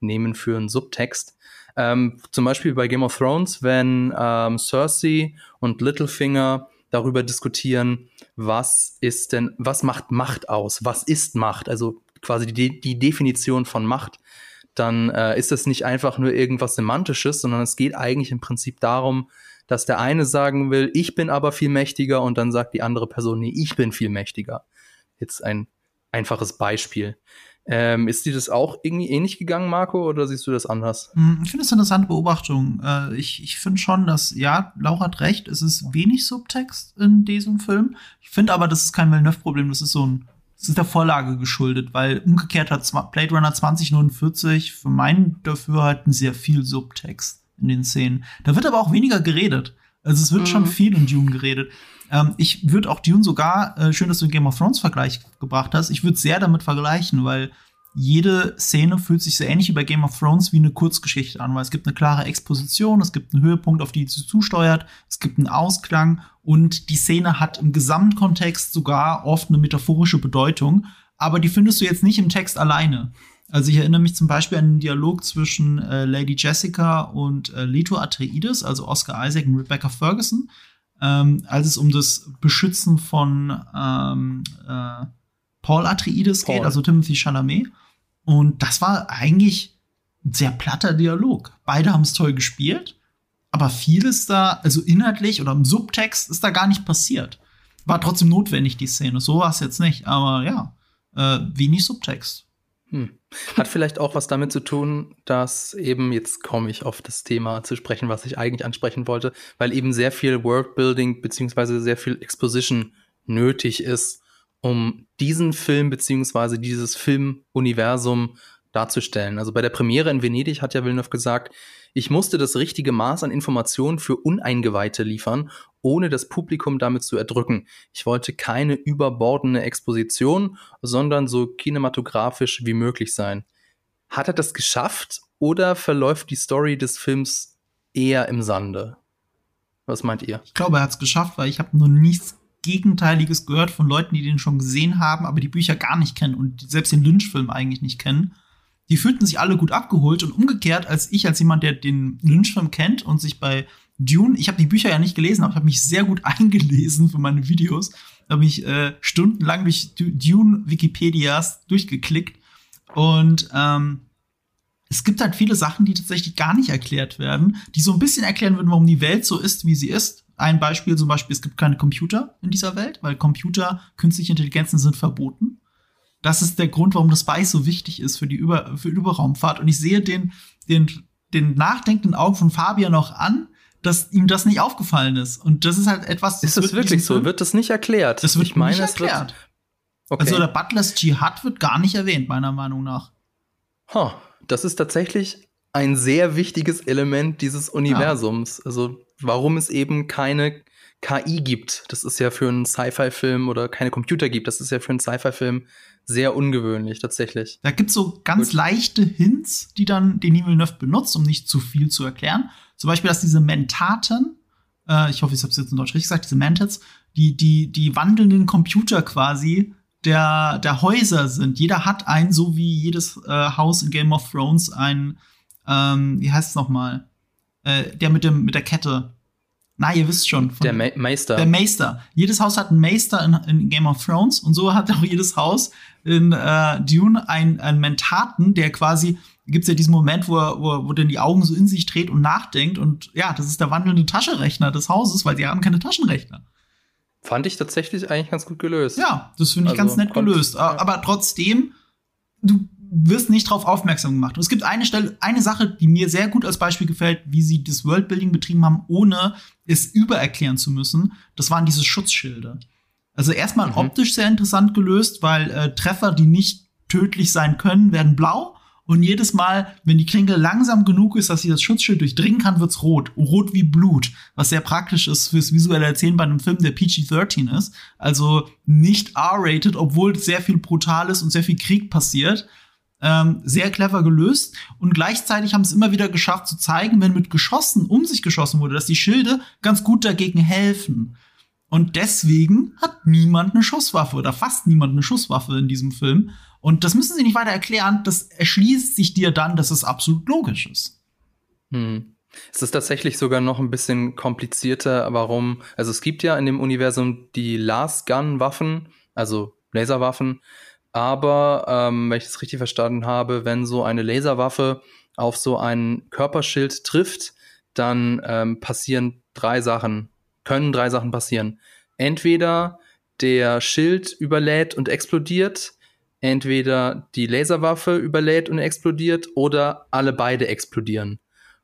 nehmen für einen Subtext. Ähm, zum Beispiel bei Game of Thrones, wenn ähm, Cersei und Littlefinger darüber diskutieren, was ist denn, was macht Macht aus? Was ist Macht? Also quasi die, die Definition von Macht. Dann äh, ist das nicht einfach nur irgendwas Semantisches, sondern es geht eigentlich im Prinzip darum, dass der eine sagen will, ich bin aber viel mächtiger und dann sagt die andere Person, nee, ich bin viel mächtiger. Jetzt ein einfaches Beispiel. Ähm, ist dir das auch irgendwie ähnlich gegangen, Marco, oder siehst du das anders? Hm, ich finde das eine interessante Beobachtung. Äh, ich ich finde schon, dass, ja, Laura hat recht, es ist wenig Subtext in diesem Film. Ich finde aber, das ist kein Villeneuve-Problem, das ist so ein, das ist der Vorlage geschuldet, weil umgekehrt hat Blade Runner 2049 für meinen Dafürhalten sehr viel Subtext in den Szenen. Da wird aber auch weniger geredet. Also es wird mhm. schon viel in Dune geredet. Ähm, ich würde auch Dune sogar, äh, schön, dass du den Game of Thrones Vergleich gebracht hast, ich würde sehr damit vergleichen, weil jede Szene fühlt sich so ähnlich wie bei Game of Thrones wie eine Kurzgeschichte an, weil es gibt eine klare Exposition, es gibt einen Höhepunkt, auf die sie zusteuert, es gibt einen Ausklang und die Szene hat im Gesamtkontext sogar oft eine metaphorische Bedeutung, aber die findest du jetzt nicht im Text alleine. Also ich erinnere mich zum Beispiel an den Dialog zwischen äh, Lady Jessica und äh, Leto Atreides, also Oscar Isaac und Rebecca Ferguson, ähm, als es um das Beschützen von ähm, äh, Paul Atreides Paul. geht, also Timothy Chalamet. Und das war eigentlich ein sehr platter Dialog. Beide haben es toll gespielt, aber vieles da, also inhaltlich oder im Subtext, ist da gar nicht passiert. War trotzdem notwendig, die Szene. So war es jetzt nicht, aber ja, äh, wenig Subtext. Hm. Hat vielleicht auch was damit zu tun, dass eben, jetzt komme ich auf das Thema zu sprechen, was ich eigentlich ansprechen wollte, weil eben sehr viel Worldbuilding beziehungsweise sehr viel Exposition nötig ist, um diesen Film beziehungsweise dieses Filmuniversum darzustellen. Also bei der Premiere in Venedig hat ja Villeneuve gesagt, ich musste das richtige Maß an Informationen für Uneingeweihte liefern, ohne das Publikum damit zu erdrücken. Ich wollte keine überbordene Exposition, sondern so kinematografisch wie möglich sein. Hat er das geschafft oder verläuft die Story des Films eher im Sande? Was meint ihr? Ich glaube, er hat es geschafft, weil ich habe noch nichts Gegenteiliges gehört von Leuten, die den schon gesehen haben, aber die Bücher gar nicht kennen und selbst den Lynch-Film eigentlich nicht kennen die fühlten sich alle gut abgeholt und umgekehrt, als ich, als jemand, der den Lynch-Film kennt und sich bei Dune, ich habe die Bücher ja nicht gelesen, aber ich habe mich sehr gut eingelesen für meine Videos, habe mich äh, stundenlang durch Dune-Wikipedias durchgeklickt und ähm, es gibt halt viele Sachen, die tatsächlich gar nicht erklärt werden, die so ein bisschen erklären würden, warum die Welt so ist, wie sie ist. Ein Beispiel zum Beispiel, es gibt keine Computer in dieser Welt, weil Computer, künstliche Intelligenzen sind verboten. Das ist der Grund, warum das Spice so wichtig ist für die Über für Überraumfahrt. Und ich sehe den, den, den nachdenkenden Augen von Fabian noch an, dass ihm das nicht aufgefallen ist. Und das ist halt etwas. Das ist das wirklich so? Wird das nicht erklärt? Das wird ich meine, nicht erklärt. Okay. Also der Butlers Jihad wird gar nicht erwähnt, meiner Meinung nach. Huh, das ist tatsächlich ein sehr wichtiges Element dieses Universums. Ja. Also warum es eben keine KI gibt. Das ist ja für einen Sci-Fi-Film oder keine Computer gibt. Das ist ja für einen Sci-Fi-Film sehr ungewöhnlich, tatsächlich. Da gibt's so ganz Gut. leichte Hints, die dann den Villeneuve benutzt, um nicht zu viel zu erklären. Zum Beispiel, dass diese Mentaten, äh, ich hoffe, ich habe es jetzt in Deutsch richtig gesagt, diese Mentats, die, die, die wandelnden Computer quasi der, der Häuser sind. Jeder hat einen, so wie jedes äh, Haus in Game of Thrones, ein, ähm, wie heißt es nochmal? Äh, der mit dem, mit der Kette. Na, ihr wisst schon. der Ma Meister. Der Meister. Jedes Haus hat einen Meister in, in, Game of Thrones und so hat auch jedes Haus in äh, Dune einen, einen Mentaten, der quasi gibt's ja diesen Moment, wo er, wo, er, wo dann die Augen so in sich dreht und nachdenkt und ja, das ist der wandelnde Taschenrechner des Hauses, weil sie haben keine Taschenrechner. Fand ich tatsächlich eigentlich ganz gut gelöst. Ja, das finde ich also, ganz nett gelöst. Ja. Aber trotzdem, du wirst nicht darauf aufmerksam gemacht. Und es gibt eine Stelle, eine Sache, die mir sehr gut als Beispiel gefällt, wie sie das Worldbuilding betrieben haben, ohne es übererklären zu müssen. Das waren diese Schutzschilde. Also erstmal mhm. optisch sehr interessant gelöst, weil äh, Treffer, die nicht tödlich sein können, werden blau. Und jedes Mal, wenn die Klinge langsam genug ist, dass sie das Schutzschild durchdringen kann, wird's rot. Rot wie Blut. Was sehr praktisch ist fürs visuelle Erzählen bei einem Film, der PG-13 ist. Also nicht R-rated, obwohl sehr viel Brutales und sehr viel Krieg passiert. Ähm, sehr clever gelöst. Und gleichzeitig haben es immer wieder geschafft zu zeigen, wenn mit Geschossen um sich geschossen wurde, dass die Schilde ganz gut dagegen helfen. Und deswegen hat niemand eine Schusswaffe oder fast niemand eine Schusswaffe in diesem Film. Und das müssen sie nicht weiter erklären. Das erschließt sich dir dann, dass es absolut logisch ist. Hm. Es ist tatsächlich sogar noch ein bisschen komplizierter, warum, also es gibt ja in dem Universum die Last Gun Waffen, also Laserwaffen, aber ähm, wenn ich es richtig verstanden habe, wenn so eine Laserwaffe auf so ein Körperschild trifft, dann ähm, passieren drei Sachen, können drei Sachen passieren. Entweder der Schild überlädt und explodiert, entweder die Laserwaffe überlädt und explodiert oder alle beide explodieren.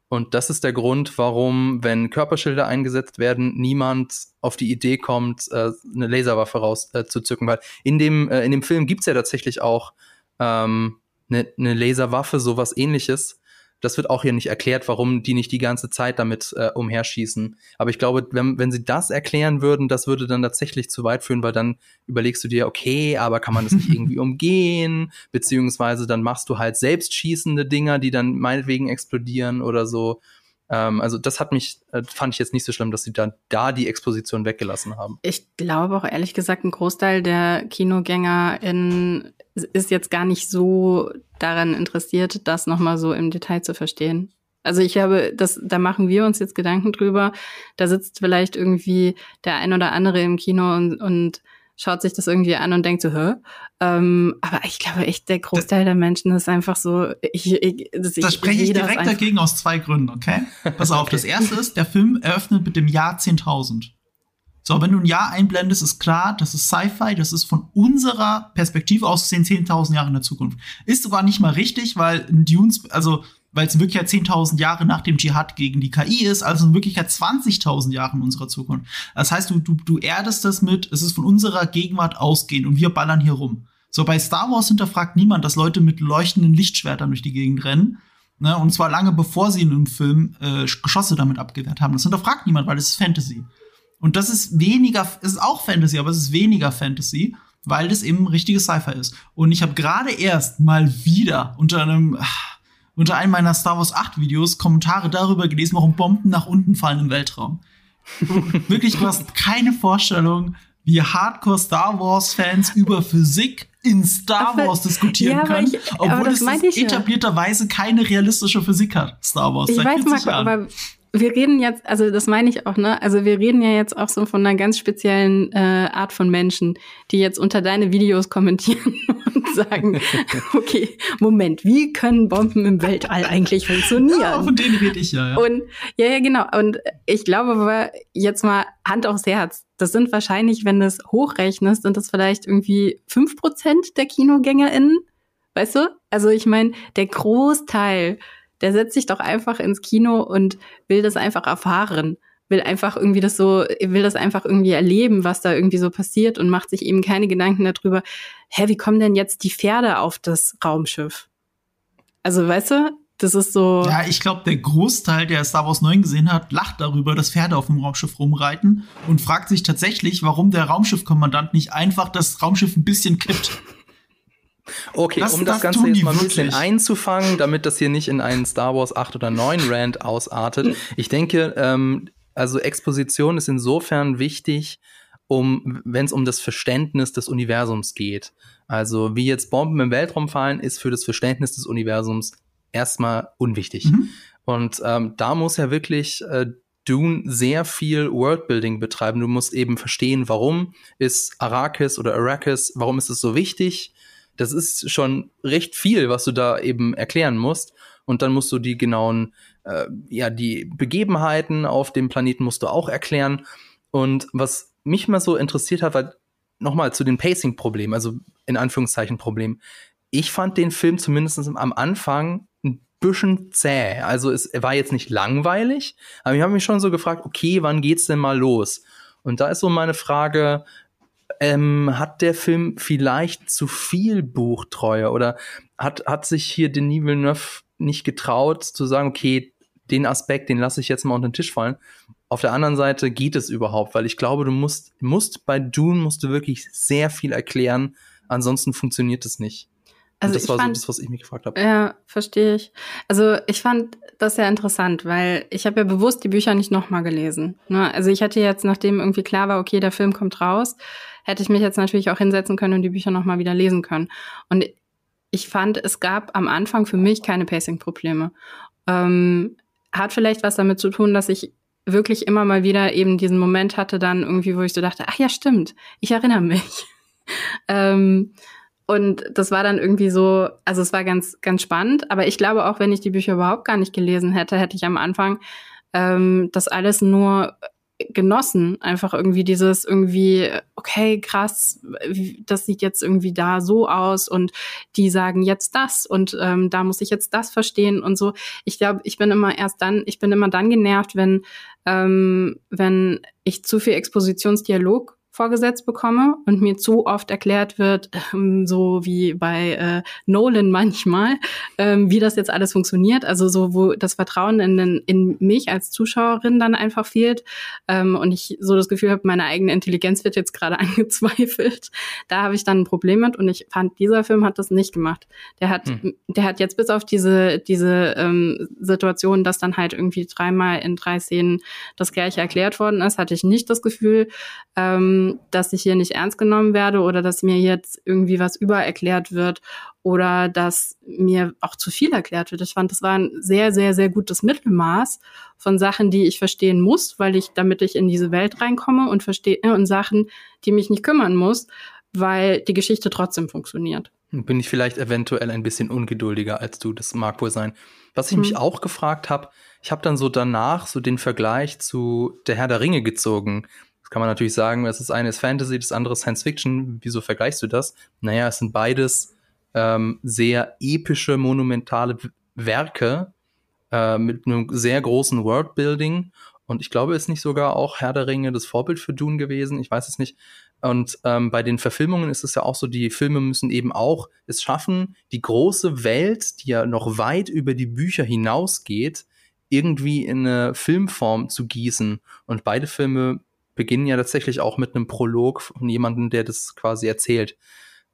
Und das ist der Grund, warum, wenn Körperschilder eingesetzt werden, niemand auf die Idee kommt, äh, eine Laserwaffe rauszuzücken. Äh, Weil in dem, äh, in dem Film gibt's ja tatsächlich auch ähm, eine, eine Laserwaffe, sowas ähnliches das wird auch hier nicht erklärt, warum die nicht die ganze Zeit damit äh, umherschießen. Aber ich glaube, wenn, wenn sie das erklären würden, das würde dann tatsächlich zu weit führen, weil dann überlegst du dir, okay, aber kann man das nicht irgendwie umgehen? Beziehungsweise dann machst du halt selbst schießende Dinger, die dann meinetwegen explodieren oder so. Ähm, also das hat mich, äh, fand ich jetzt nicht so schlimm, dass sie dann da die Exposition weggelassen haben. Ich glaube auch ehrlich gesagt, ein Großteil der Kinogänger in ist jetzt gar nicht so daran interessiert, das nochmal so im Detail zu verstehen. Also ich habe, das, da machen wir uns jetzt Gedanken drüber. Da sitzt vielleicht irgendwie der ein oder andere im Kino und, und schaut sich das irgendwie an und denkt so, hä? Ähm, aber ich glaube echt, der Großteil der Menschen ist einfach so, ich, ich, das, ich, spreche ich direkt dagegen aus zwei Gründen, okay? Pass auf, okay. das erste ist, der Film eröffnet mit dem Jahr 10.000. So, wenn du ein Jahr einblendest, ist klar, das ist Sci-Fi, das ist von unserer Perspektive aus gesehen 10.000 Jahre in der Zukunft. Ist sogar nicht mal richtig, weil in Dunes, also weil es in Wirklichkeit 10.000 Jahre nach dem Dschihad gegen die KI ist, also in Wirklichkeit 20.000 Jahre in unserer Zukunft. Das heißt, du, du, du erdest das mit, es ist von unserer Gegenwart ausgehend und wir ballern hier rum. So, bei Star Wars hinterfragt niemand, dass Leute mit leuchtenden Lichtschwertern durch die Gegend rennen. Ne, und zwar lange bevor sie in einem Film äh, Geschosse damit abgewehrt haben. Das hinterfragt niemand, weil es ist Fantasy. Und das ist weniger, es ist auch Fantasy, aber es ist weniger Fantasy, weil das eben richtiges Sci-Fi ist. Und ich habe gerade erst mal wieder unter einem ach, unter einem meiner Star Wars 8 Videos Kommentare darüber gelesen, warum Bomben nach unten fallen im Weltraum. Wirklich, du hast keine Vorstellung, wie Hardcore Star Wars Fans über Physik in Star Wars diskutieren ja, können, ich, obwohl es etablierterweise keine realistische Physik hat, Star Wars. Ich weiß, Marco, aber wir reden jetzt, also das meine ich auch, ne? Also wir reden ja jetzt auch so von einer ganz speziellen äh, Art von Menschen, die jetzt unter deine Videos kommentieren und sagen, okay, Moment, wie können Bomben im Weltall eigentlich funktionieren? Ja, von denen rede ich ja, ja. Und ja, ja, genau. Und ich glaube aber jetzt mal Hand aufs Herz. Das sind wahrscheinlich, wenn du es hochrechnest, sind das vielleicht irgendwie fünf Prozent der KinogängerInnen. Weißt du? Also ich meine, der Großteil der setzt sich doch einfach ins Kino und will das einfach erfahren, will einfach irgendwie das so, will das einfach irgendwie erleben, was da irgendwie so passiert und macht sich eben keine Gedanken darüber, hä, wie kommen denn jetzt die Pferde auf das Raumschiff? Also, weißt du, das ist so. Ja, ich glaube, der Großteil, der Star Wars 9 gesehen hat, lacht darüber, dass Pferde auf dem Raumschiff rumreiten und fragt sich tatsächlich, warum der Raumschiffkommandant nicht einfach das Raumschiff ein bisschen kippt. Okay, das, um das, das Ganze jetzt mal ein bisschen einzufangen, damit das hier nicht in einen Star Wars 8 oder 9 Rand ausartet. Ich denke, ähm, also Exposition ist insofern wichtig, um, wenn es um das Verständnis des Universums geht. Also wie jetzt Bomben im Weltraum fallen, ist für das Verständnis des Universums erstmal unwichtig. Mhm. Und ähm, da muss ja wirklich äh, Dune sehr viel Worldbuilding betreiben. Du musst eben verstehen, warum ist Arrakis oder Arrakis, warum ist es so wichtig? Das ist schon recht viel, was du da eben erklären musst. Und dann musst du die genauen, äh, ja, die Begebenheiten auf dem Planeten musst du auch erklären. Und was mich mal so interessiert hat, war nochmal zu den Pacing-Problemen, also in Anführungszeichen Problem. Ich fand den Film zumindest am Anfang ein bisschen zäh. Also es war jetzt nicht langweilig, aber ich habe mich schon so gefragt, okay, wann geht's denn mal los? Und da ist so meine Frage, ähm, hat der Film vielleicht zu viel Buchtreue oder hat, hat sich hier Denis Villeneuve nicht getraut zu sagen, okay, den Aspekt, den lasse ich jetzt mal unter den Tisch fallen. Auf der anderen Seite geht es überhaupt, weil ich glaube, du musst, musst bei Dune musst du wirklich sehr viel erklären, ansonsten funktioniert es nicht. Also Und das war fand, so das, was ich mich gefragt habe. Ja, verstehe ich. Also ich fand das sehr interessant, weil ich habe ja bewusst die Bücher nicht nochmal gelesen. Ne? Also ich hatte jetzt, nachdem irgendwie klar war, okay, der Film kommt raus, hätte ich mich jetzt natürlich auch hinsetzen können und die Bücher nochmal wieder lesen können. Und ich fand, es gab am Anfang für mich keine Pacing-Probleme. Ähm, hat vielleicht was damit zu tun, dass ich wirklich immer mal wieder eben diesen Moment hatte, dann irgendwie, wo ich so dachte, ach ja, stimmt, ich erinnere mich. ähm, und das war dann irgendwie so, also es war ganz, ganz spannend. Aber ich glaube auch, wenn ich die Bücher überhaupt gar nicht gelesen hätte, hätte ich am Anfang ähm, das alles nur genossen. Einfach irgendwie dieses irgendwie, okay, krass, das sieht jetzt irgendwie da so aus und die sagen jetzt das und ähm, da muss ich jetzt das verstehen und so. Ich glaube, ich bin immer erst dann, ich bin immer dann genervt, wenn, ähm, wenn ich zu viel Expositionsdialog vorgesetzt bekomme und mir zu oft erklärt wird, ähm, so wie bei äh, Nolan manchmal, ähm, wie das jetzt alles funktioniert. Also so, wo das Vertrauen in, in mich als Zuschauerin dann einfach fehlt ähm, und ich so das Gefühl habe, meine eigene Intelligenz wird jetzt gerade angezweifelt. Da habe ich dann ein Problem mit und ich fand, dieser Film hat das nicht gemacht. Der hat, hm. der hat jetzt bis auf diese, diese ähm, Situation, dass dann halt irgendwie dreimal in drei Szenen das gleiche erklärt worden ist, hatte ich nicht das Gefühl, ähm, ähm, dass ich hier nicht ernst genommen werde oder dass mir jetzt irgendwie was übererklärt wird oder dass mir auch zu viel erklärt wird. Ich fand, das war ein sehr, sehr, sehr gutes Mittelmaß von Sachen, die ich verstehen muss, weil ich, damit ich in diese Welt reinkomme und verstehe, und Sachen, die mich nicht kümmern muss, weil die Geschichte trotzdem funktioniert. Bin ich vielleicht eventuell ein bisschen ungeduldiger als du, das mag wohl sein. Was ich hm. mich auch gefragt habe, ich habe dann so danach so den Vergleich zu Der Herr der Ringe gezogen. Das kann man natürlich sagen, es ist eine ist Fantasy, das andere ist Science Fiction. Wieso vergleichst du das? Naja, es sind beides ähm, sehr epische, monumentale Werke äh, mit einem sehr großen Worldbuilding. Und ich glaube, ist nicht sogar auch Herr der Ringe das Vorbild für Dune gewesen? Ich weiß es nicht. Und ähm, bei den Verfilmungen ist es ja auch so, die Filme müssen eben auch es schaffen, die große Welt, die ja noch weit über die Bücher hinausgeht, irgendwie in eine Filmform zu gießen. Und beide Filme beginnen ja tatsächlich auch mit einem Prolog von jemandem, der das quasi erzählt.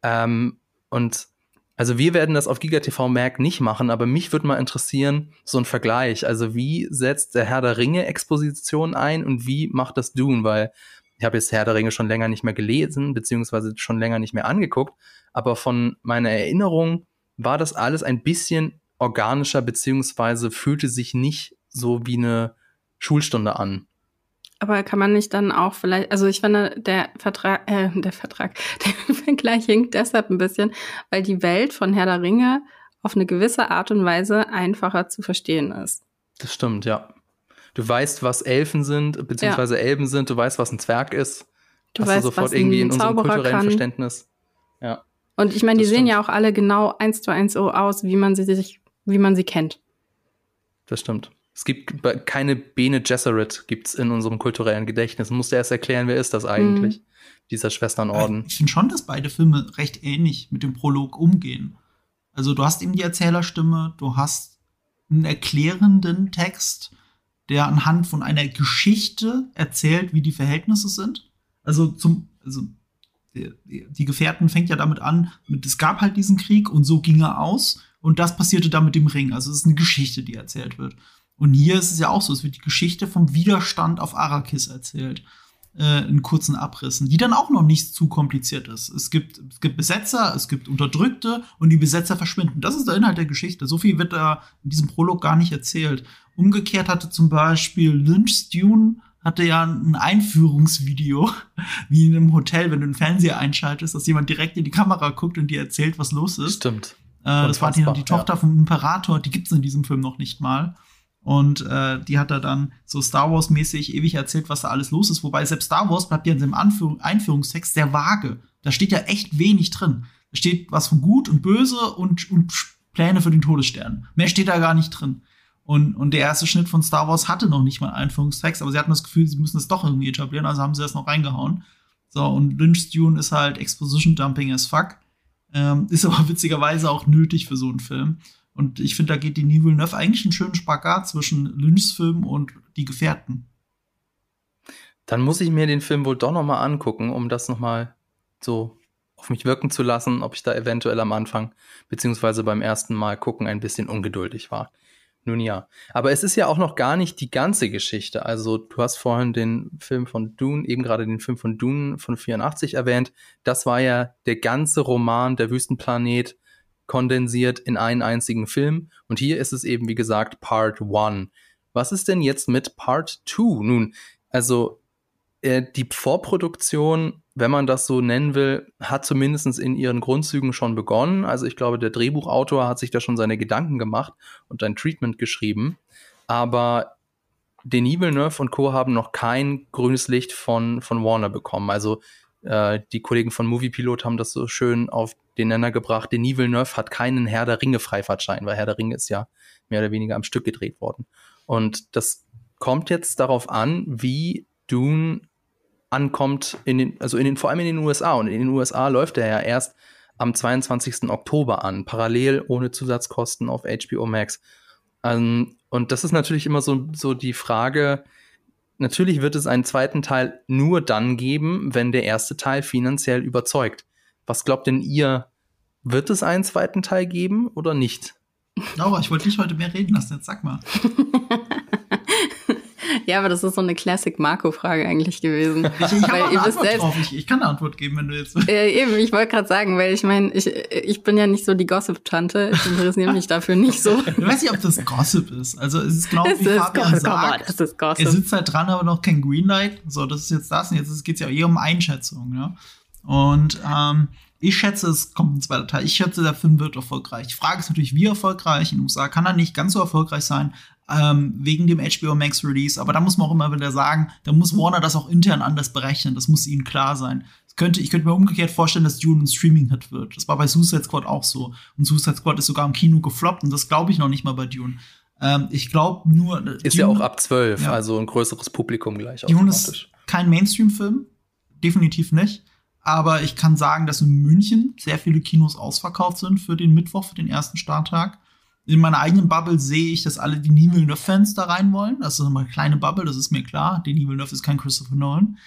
Ähm, und also wir werden das auf GigaTV Merk nicht machen, aber mich würde mal interessieren, so ein Vergleich. Also wie setzt der Herr der Ringe Exposition ein und wie macht das Dune? Weil ich habe jetzt Herr der Ringe schon länger nicht mehr gelesen, beziehungsweise schon länger nicht mehr angeguckt, aber von meiner Erinnerung war das alles ein bisschen organischer, beziehungsweise fühlte sich nicht so wie eine Schulstunde an. Aber kann man nicht dann auch vielleicht, also ich finde, der Vertrag, äh, der Vertrag, der Vergleich hinkt deshalb ein bisschen, weil die Welt von Herr der Ringe auf eine gewisse Art und Weise einfacher zu verstehen ist. Das stimmt, ja. Du weißt, was Elfen sind, beziehungsweise ja. Elben sind, du weißt, was ein Zwerg ist. Du Hast weißt, du sofort irgendwie in unserem kulturellen kann. Verständnis. Ja. Und ich meine, die sehen ja auch alle genau eins zu eins so aus, wie man sie sich, wie man sie kennt. Das stimmt. Es gibt keine Bene Gesserit gibt's in unserem kulturellen Gedächtnis. Man muss erst erklären, wer ist das eigentlich, mhm. dieser Schwesternorden. Ich finde schon, dass beide Filme recht ähnlich mit dem Prolog umgehen. Also du hast eben die Erzählerstimme, du hast einen erklärenden Text, der anhand von einer Geschichte erzählt, wie die Verhältnisse sind. Also zum, also die, die Gefährten fängt ja damit an, mit, es gab halt diesen Krieg und so ging er aus und das passierte dann mit dem Ring. Also es ist eine Geschichte, die erzählt wird. Und hier ist es ja auch so, es wird die Geschichte vom Widerstand auf Arrakis erzählt. Äh, in kurzen Abrissen, die dann auch noch nicht zu kompliziert ist. Es gibt, es gibt Besetzer, es gibt Unterdrückte und die Besetzer verschwinden. Das ist der Inhalt der Geschichte. So viel wird da in diesem Prolog gar nicht erzählt. Umgekehrt hatte zum Beispiel Lynch Dune hatte ja ein Einführungsvideo, wie in einem Hotel, wenn du den Fernseher einschaltest, dass jemand direkt in die Kamera guckt und dir erzählt, was los ist. Stimmt. Äh, das war die, die Tochter ja. vom Imperator, die gibt's in diesem Film noch nicht mal. Und äh, die hat er dann so Star Wars-mäßig ewig erzählt, was da alles los ist. Wobei selbst Star Wars bleibt ja in seinem Anführ Einführungstext sehr vage. Da steht ja echt wenig drin. Da steht was von Gut und Böse und, und Pläne für den Todesstern. Mehr steht da gar nicht drin. Und, und der erste Schnitt von Star Wars hatte noch nicht mal Einführungstext, aber sie hatten das Gefühl, sie müssen es doch irgendwie etablieren, also haben sie das noch reingehauen. So, und Lynch Dune ist halt Exposition Dumping as fuck. Ähm, ist aber witzigerweise auch nötig für so einen Film. Und ich finde, da geht die Denis Villeneuve eigentlich einen schönen Spagat zwischen Lynchs Film und Die Gefährten. Dann muss ich mir den Film wohl doch noch mal angucken, um das noch mal so auf mich wirken zu lassen, ob ich da eventuell am Anfang beziehungsweise beim ersten Mal gucken ein bisschen ungeduldig war. Nun ja, aber es ist ja auch noch gar nicht die ganze Geschichte. Also du hast vorhin den Film von Dune, eben gerade den Film von Dune von 84 erwähnt. Das war ja der ganze Roman Der Wüstenplanet kondensiert in einen einzigen Film. Und hier ist es eben, wie gesagt, Part 1. Was ist denn jetzt mit Part 2? Nun, also äh, die Vorproduktion, wenn man das so nennen will, hat zumindest in ihren Grundzügen schon begonnen. Also ich glaube, der Drehbuchautor hat sich da schon seine Gedanken gemacht und ein Treatment geschrieben. Aber Denis Villeneuve und Co. haben noch kein grünes Licht von, von Warner bekommen. Also äh, die Kollegen von Movie Pilot haben das so schön auf den Nenner gebracht. Denis Villeneuve hat keinen Herr der Ringe Freifahrtschein, weil Herr der Ringe ist ja mehr oder weniger am Stück gedreht worden. Und das kommt jetzt darauf an, wie Dune ankommt in den, also in den, vor allem in den USA. Und in den USA läuft er ja erst am 22. Oktober an, parallel ohne Zusatzkosten auf HBO Max. Ähm, und das ist natürlich immer so, so die Frage, natürlich wird es einen zweiten Teil nur dann geben, wenn der erste Teil finanziell überzeugt. Was glaubt denn ihr? Wird es einen zweiten Teil geben oder nicht? Laura, ich wollte dich heute mehr reden lassen, jetzt sag mal. Ja, aber das ist so eine Classic Marco-Frage eigentlich gewesen. Ich, ich, weil ihr wisst selbst. Ich, ich, kann eine Antwort geben, wenn du jetzt. Äh, eben, ich wollte gerade sagen, weil ich meine, ich, ich bin ja nicht so die Gossip-Tante. Ich interessiere mich dafür nicht so. Ich weiß nicht, ob das Gossip ist. Also es ist genau wie Fabian Gossip, sagt. On, ist Gossip. Er sitzt halt dran, aber noch kein Greenlight. So, das ist jetzt das. Und jetzt geht es ja eher um Einschätzung. Ja? Und ähm, ich schätze, es kommt ein zweiter Teil. Ich schätze, der Film wird erfolgreich. Die Frage ist natürlich, wie erfolgreich. In den USA kann er nicht ganz so erfolgreich sein, ähm, wegen dem HBO Max Release. Aber da muss man auch immer wieder sagen, da muss Warner das auch intern anders berechnen. Das muss ihnen klar sein. Das könnte, ich könnte mir umgekehrt vorstellen, dass Dune ein Streaming-Hit wird. Das war bei Suicide Squad auch so. Und Suicide Squad ist sogar im Kino gefloppt und das glaube ich noch nicht mal bei Dune. Ähm, ich glaube nur. Ist Dune, ja auch ab 12, ja. also ein größeres Publikum gleich. Dune ist kein Mainstream-Film. Definitiv nicht. Aber ich kann sagen, dass in München sehr viele Kinos ausverkauft sind für den Mittwoch, für den ersten Starttag. In meiner eigenen Bubble sehe ich, dass alle die Villeneuve-Fans da rein wollen. Das ist eine kleine Bubble, das ist mir klar. Denis Villeneuve ist kein Christopher Nolan.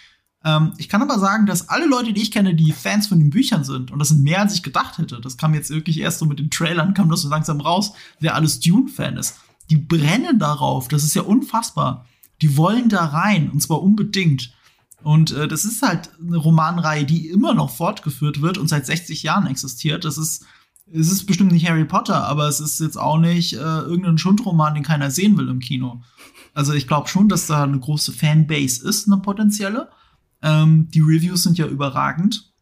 Ähm, ich kann aber sagen, dass alle Leute, die ich kenne, die Fans von den Büchern sind, und das sind mehr, als ich gedacht hätte. Das kam jetzt wirklich erst so mit den Trailern, kam das so langsam raus, wer alles Dune-Fan ist. Die brennen darauf. Das ist ja unfassbar. Die wollen da rein, und zwar unbedingt. Und äh, das ist halt eine Romanreihe, die immer noch fortgeführt wird und seit 60 Jahren existiert. Das ist, es ist bestimmt nicht Harry Potter, aber es ist jetzt auch nicht äh, irgendein Schundroman, den keiner sehen will im Kino. Also ich glaube schon, dass da eine große Fanbase ist, eine potenzielle. Ähm, die Reviews sind ja überragend.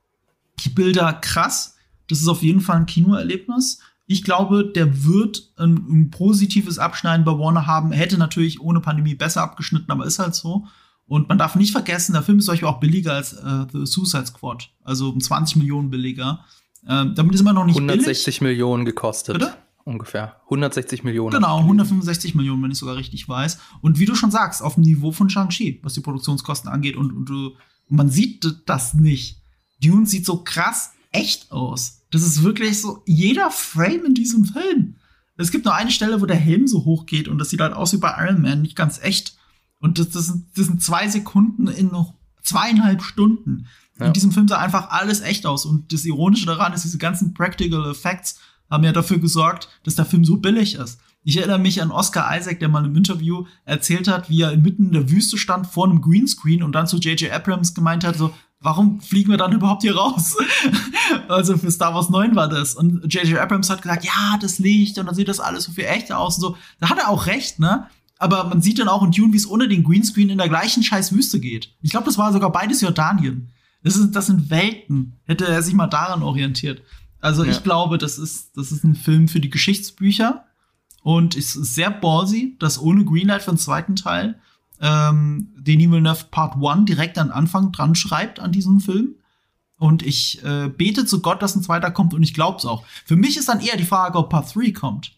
Die Bilder krass. Das ist auf jeden Fall ein Kinoerlebnis. Ich glaube, der wird ein, ein positives Abschneiden bei Warner haben. Er hätte natürlich ohne Pandemie besser abgeschnitten, aber ist halt so. Und man darf nicht vergessen, der Film ist zum Beispiel auch billiger als äh, The Suicide Squad. Also um 20 Millionen billiger. Ähm, damit ist immer noch nicht 160 billig. Millionen gekostet. Bitte? Ungefähr. 160 Millionen. Genau, 165 Millionen, wenn ich sogar richtig weiß. Und wie du schon sagst, auf dem Niveau von Shang-Chi, was die Produktionskosten angeht. Und, und, und man sieht das nicht. Dune sieht so krass echt aus. Das ist wirklich so jeder Frame in diesem Film. Es gibt nur eine Stelle, wo der Helm so hoch geht und das sieht halt aus wie bei Iron Man, nicht ganz echt. Und das, das, sind, das sind zwei Sekunden in noch zweieinhalb Stunden. Ja. In diesem Film sah einfach alles echt aus. Und das Ironische daran ist, diese ganzen Practical Effects haben ja dafür gesorgt, dass der Film so billig ist. Ich erinnere mich an Oscar Isaac, der mal im Interview erzählt hat, wie er inmitten der Wüste stand vor einem Greenscreen und dann zu J.J. Abrams gemeint hat, so, warum fliegen wir dann überhaupt hier raus? also für Star Wars 9 war das. Und J.J. Abrams hat gesagt, ja, das Licht und dann sieht das alles so viel echter aus und so. Da hat er auch recht, ne? aber man sieht dann auch in Dune, wie es ohne den Greenscreen in der gleichen scheiß Wüste geht. Ich glaube, das war sogar beides Jordanien. Das, ist, das sind Welten. Hätte er sich mal daran orientiert. Also ja. ich glaube, das ist, das ist ein Film für die Geschichtsbücher. Und es ist sehr ballsy, dass ohne Greenlight für den zweiten Teil ähm, Denis Villeneuve Part 1 direkt an Anfang dran schreibt an diesem Film. Und ich äh, bete zu Gott, dass ein zweiter kommt und ich glaube es auch. Für mich ist dann eher die Frage, ob Part 3 kommt.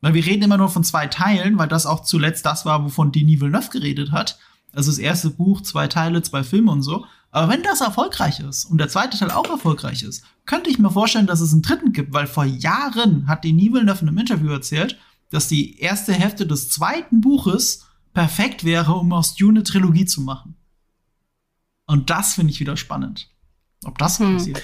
Weil wir reden immer nur von zwei Teilen, weil das auch zuletzt das war, wovon Denis Villeneuve geredet hat. Also das erste Buch, zwei Teile, zwei Filme und so. Aber wenn das erfolgreich ist und der zweite Teil auch erfolgreich ist, könnte ich mir vorstellen, dass es einen dritten gibt, weil vor Jahren hat Denis Villeneuve in einem Interview erzählt, dass die erste Hälfte des zweiten Buches perfekt wäre, um aus Dune eine Trilogie zu machen. Und das finde ich wieder spannend. Ob das hm. passiert.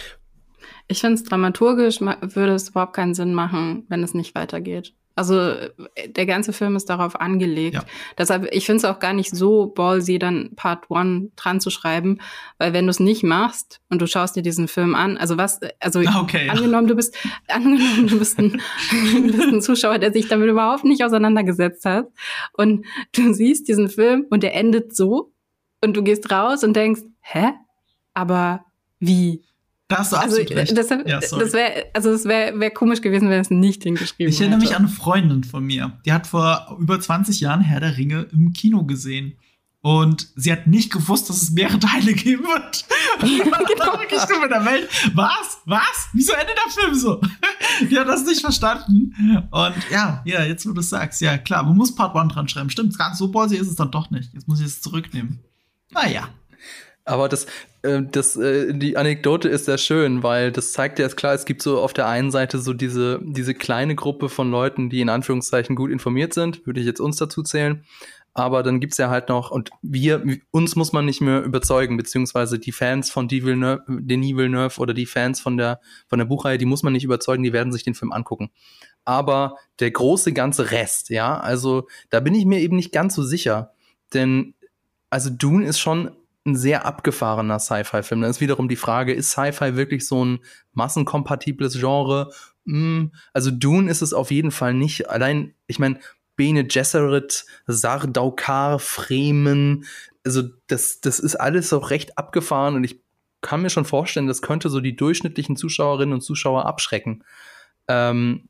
Ich finde es dramaturgisch würde es überhaupt keinen Sinn machen, wenn es nicht weitergeht. Also äh, der ganze Film ist darauf angelegt. Ja. Deshalb, ich finde es auch gar nicht so ballsy, dann Part One dran zu schreiben, weil wenn du es nicht machst und du schaust dir diesen Film an, also was, also ah, okay, angenommen, ja. du bist, angenommen, du bist ein, bist ein Zuschauer, der sich damit überhaupt nicht auseinandergesetzt hat und du siehst diesen Film und der endet so und du gehst raus und denkst, hä? Aber wie? Da hast du also, absolut recht. Das, ja, das wäre also das wäre wär komisch gewesen, wenn es nicht hingeschrieben Ich erinnere mich an eine Freundin von mir. Die hat vor über 20 Jahren Herr der Ringe im Kino gesehen. Und sie hat nicht gewusst, dass es mehrere Teile geben wird. genau. wirklich in der Welt. Was? Was? Wieso endet der Film so? die hat das nicht verstanden. Und ja, ja, jetzt wo du es sagst, ja klar, man muss Part 1 dran schreiben. Stimmt, ganz so ballsy ist es dann doch nicht. Jetzt muss ich es zurücknehmen. Naja. Aber das, äh, das, äh, die Anekdote ist sehr schön, weil das zeigt ja jetzt klar, es gibt so auf der einen Seite so diese, diese kleine Gruppe von Leuten, die in Anführungszeichen gut informiert sind, würde ich jetzt uns dazu zählen. Aber dann gibt's ja halt noch, und wir, uns muss man nicht mehr überzeugen, beziehungsweise die Fans von Denis Villeneuve, Denis Villeneuve oder die Fans von der, von der Buchreihe, die muss man nicht überzeugen, die werden sich den Film angucken. Aber der große ganze Rest, ja, also da bin ich mir eben nicht ganz so sicher denn also Dune ist schon ein sehr abgefahrener Sci-Fi-Film. Dann ist wiederum die Frage, ist Sci-Fi wirklich so ein massenkompatibles Genre? Hm, also Dune ist es auf jeden Fall nicht. Allein, ich meine, Bene Gesserit, Sardaukar, Fremen, also das, das ist alles so recht abgefahren und ich kann mir schon vorstellen, das könnte so die durchschnittlichen Zuschauerinnen und Zuschauer abschrecken. Ähm,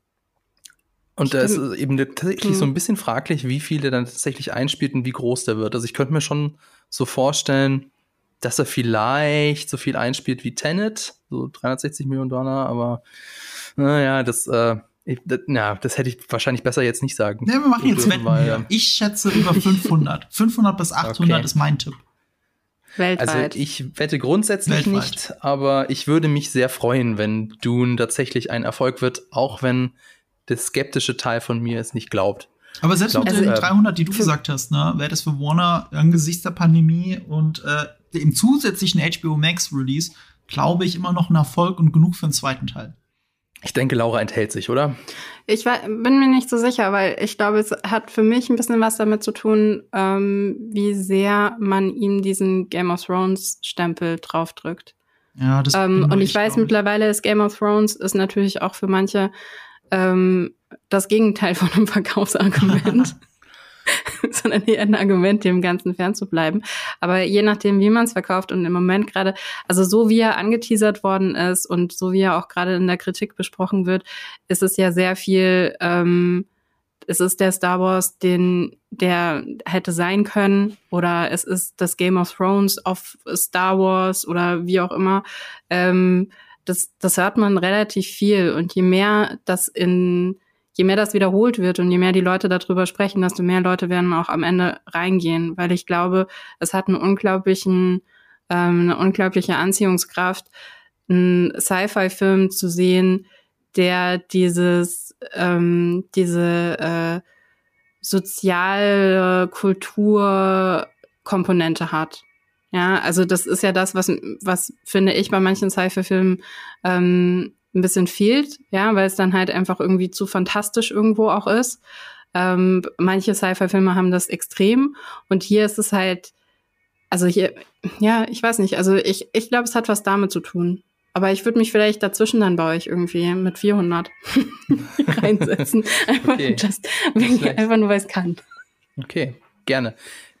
und da ist eben tatsächlich so ein mhm. bisschen fraglich, wie viel der dann tatsächlich einspielt und wie groß der wird. Also ich könnte mir schon so vorstellen, dass er vielleicht so viel einspielt wie Tenet, so 360 Millionen Dollar, aber naja, das, äh, ich, das, na, das hätte ich wahrscheinlich besser jetzt nicht sagen. Ja, wir machen jetzt Wetten. Weil, ich schätze über 500. 500 bis 800 okay. ist mein Tipp. Weltweit. Also ich wette grundsätzlich Weltweit. nicht, aber ich würde mich sehr freuen, wenn Dune tatsächlich ein Erfolg wird, auch wenn der skeptische Teil von mir es nicht glaubt. Aber selbst glaub, mit den also, 300, die du gesagt hast, ne, wäre das für Warner angesichts der Pandemie und äh, dem zusätzlichen HBO Max Release, glaube ich, immer noch ein Erfolg und genug für einen zweiten Teil. Ich denke, Laura enthält sich, oder? Ich war, bin mir nicht so sicher, weil ich glaube, es hat für mich ein bisschen was damit zu tun, ähm, wie sehr man ihm diesen Game of Thrones Stempel draufdrückt. Ja, das ähm, Und ich, ich weiß mittlerweile, ist Game of Thrones ist natürlich auch für manche ähm, das Gegenteil von einem Verkaufsargument. sondern eher ein Argument, dem Ganzen fernzubleiben. Aber je nachdem, wie man es verkauft und im Moment gerade, also so wie er angeteasert worden ist und so wie er auch gerade in der Kritik besprochen wird, ist es ja sehr viel, ähm, es ist der Star Wars, den der hätte sein können, oder es ist das Game of Thrones of Star Wars oder wie auch immer. Ähm, das, das hört man relativ viel. Und je mehr das in, je mehr das wiederholt wird und je mehr die Leute darüber sprechen, desto mehr Leute werden auch am Ende reingehen. Weil ich glaube, es hat einen unglaublichen, ähm, eine unglaubliche Anziehungskraft, einen Sci-Fi-Film zu sehen, der dieses, ähm, diese äh, soziale Kulturkomponente hat. Ja, also das ist ja das, was, was finde ich bei manchen Sci-Fi-Filmen ähm, ein bisschen fehlt, ja, weil es dann halt einfach irgendwie zu fantastisch irgendwo auch ist. Ähm, manche Sci-Fi-Filme haben das extrem und hier ist es halt, also hier, ja, ich weiß nicht, also ich, ich glaube, es hat was damit zu tun. Aber ich würde mich vielleicht dazwischen dann bei euch irgendwie mit 400 reinsetzen. Einfach, okay. just, einfach nur, weil es kann. Okay, gerne.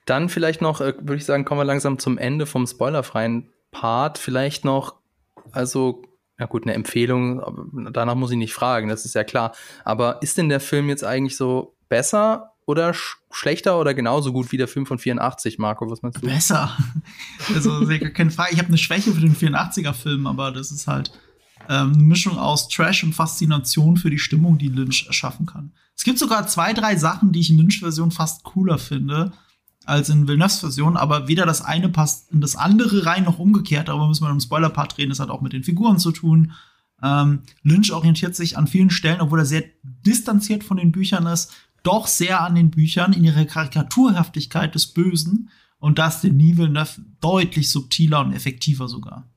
Dann vielleicht noch, äh, würde ich sagen, kommen wir langsam zum Ende vom spoilerfreien Part. Vielleicht noch, also, ja gut, eine Empfehlung, danach muss ich nicht fragen, das ist ja klar. Aber ist denn der Film jetzt eigentlich so besser oder sch schlechter oder genauso gut wie der Film von 84, Marco? Was meinst du? Besser. Also, keine Frage. Ich habe eine Schwäche für den 84er-Film, aber das ist halt ähm, eine Mischung aus Trash und Faszination für die Stimmung, die Lynch erschaffen kann. Es gibt sogar zwei, drei Sachen, die ich in Lynch-Version fast cooler finde als in Villeneuves Version, aber weder das eine passt in das andere rein noch umgekehrt. Darüber müssen wir im Spoiler-Part reden. Das hat auch mit den Figuren zu tun. Ähm, Lynch orientiert sich an vielen Stellen, obwohl er sehr distanziert von den Büchern ist, doch sehr an den Büchern in ihrer Karikaturhaftigkeit des Bösen. Und das den Villeneuve deutlich subtiler und effektiver sogar.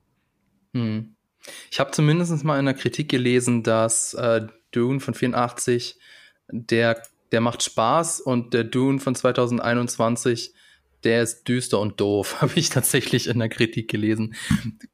Hm. Ich habe zumindest mal in der Kritik gelesen, dass äh, Dune von 84 der der macht Spaß und der Dune von 2021, der ist düster und doof, habe ich tatsächlich in der Kritik gelesen.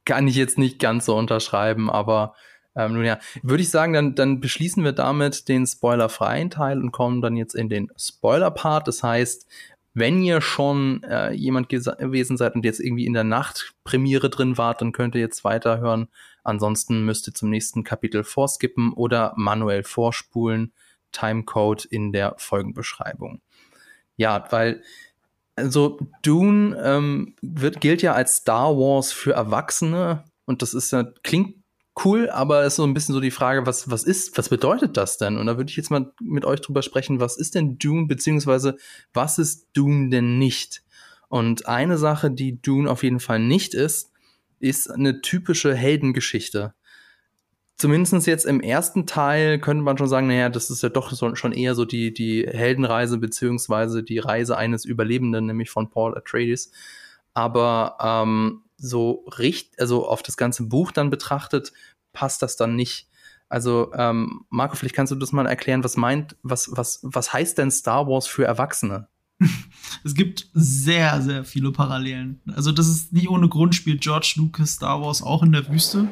Kann ich jetzt nicht ganz so unterschreiben, aber ähm, nun ja, würde ich sagen, dann, dann beschließen wir damit den spoilerfreien Teil und kommen dann jetzt in den Spoiler-Part. Das heißt, wenn ihr schon äh, jemand gewesen seid und jetzt irgendwie in der Nachtpremiere drin wart, dann könnt ihr jetzt weiterhören. Ansonsten müsst ihr zum nächsten Kapitel vorskippen oder manuell vorspulen. Timecode in der Folgenbeschreibung. Ja, weil also Dune ähm, wird, gilt ja als Star Wars für Erwachsene und das ist ja, klingt cool, aber ist so ein bisschen so die Frage, was, was ist, was bedeutet das denn? Und da würde ich jetzt mal mit euch drüber sprechen, was ist denn Dune, beziehungsweise was ist Dune denn nicht? Und eine Sache, die Dune auf jeden Fall nicht ist, ist eine typische Heldengeschichte zumindest jetzt im ersten Teil könnte man schon sagen, naja, das ist ja doch so, schon eher so die, die Heldenreise beziehungsweise die Reise eines Überlebenden, nämlich von Paul Atreides. Aber ähm, so richtig, also auf das ganze Buch dann betrachtet, passt das dann nicht. Also, ähm, Marco, vielleicht kannst du das mal erklären, was meint, was, was, was heißt denn Star Wars für Erwachsene? es gibt sehr, sehr viele Parallelen. Also, das ist nicht ohne Grund, spielt George Lucas Star Wars auch in der Wüste.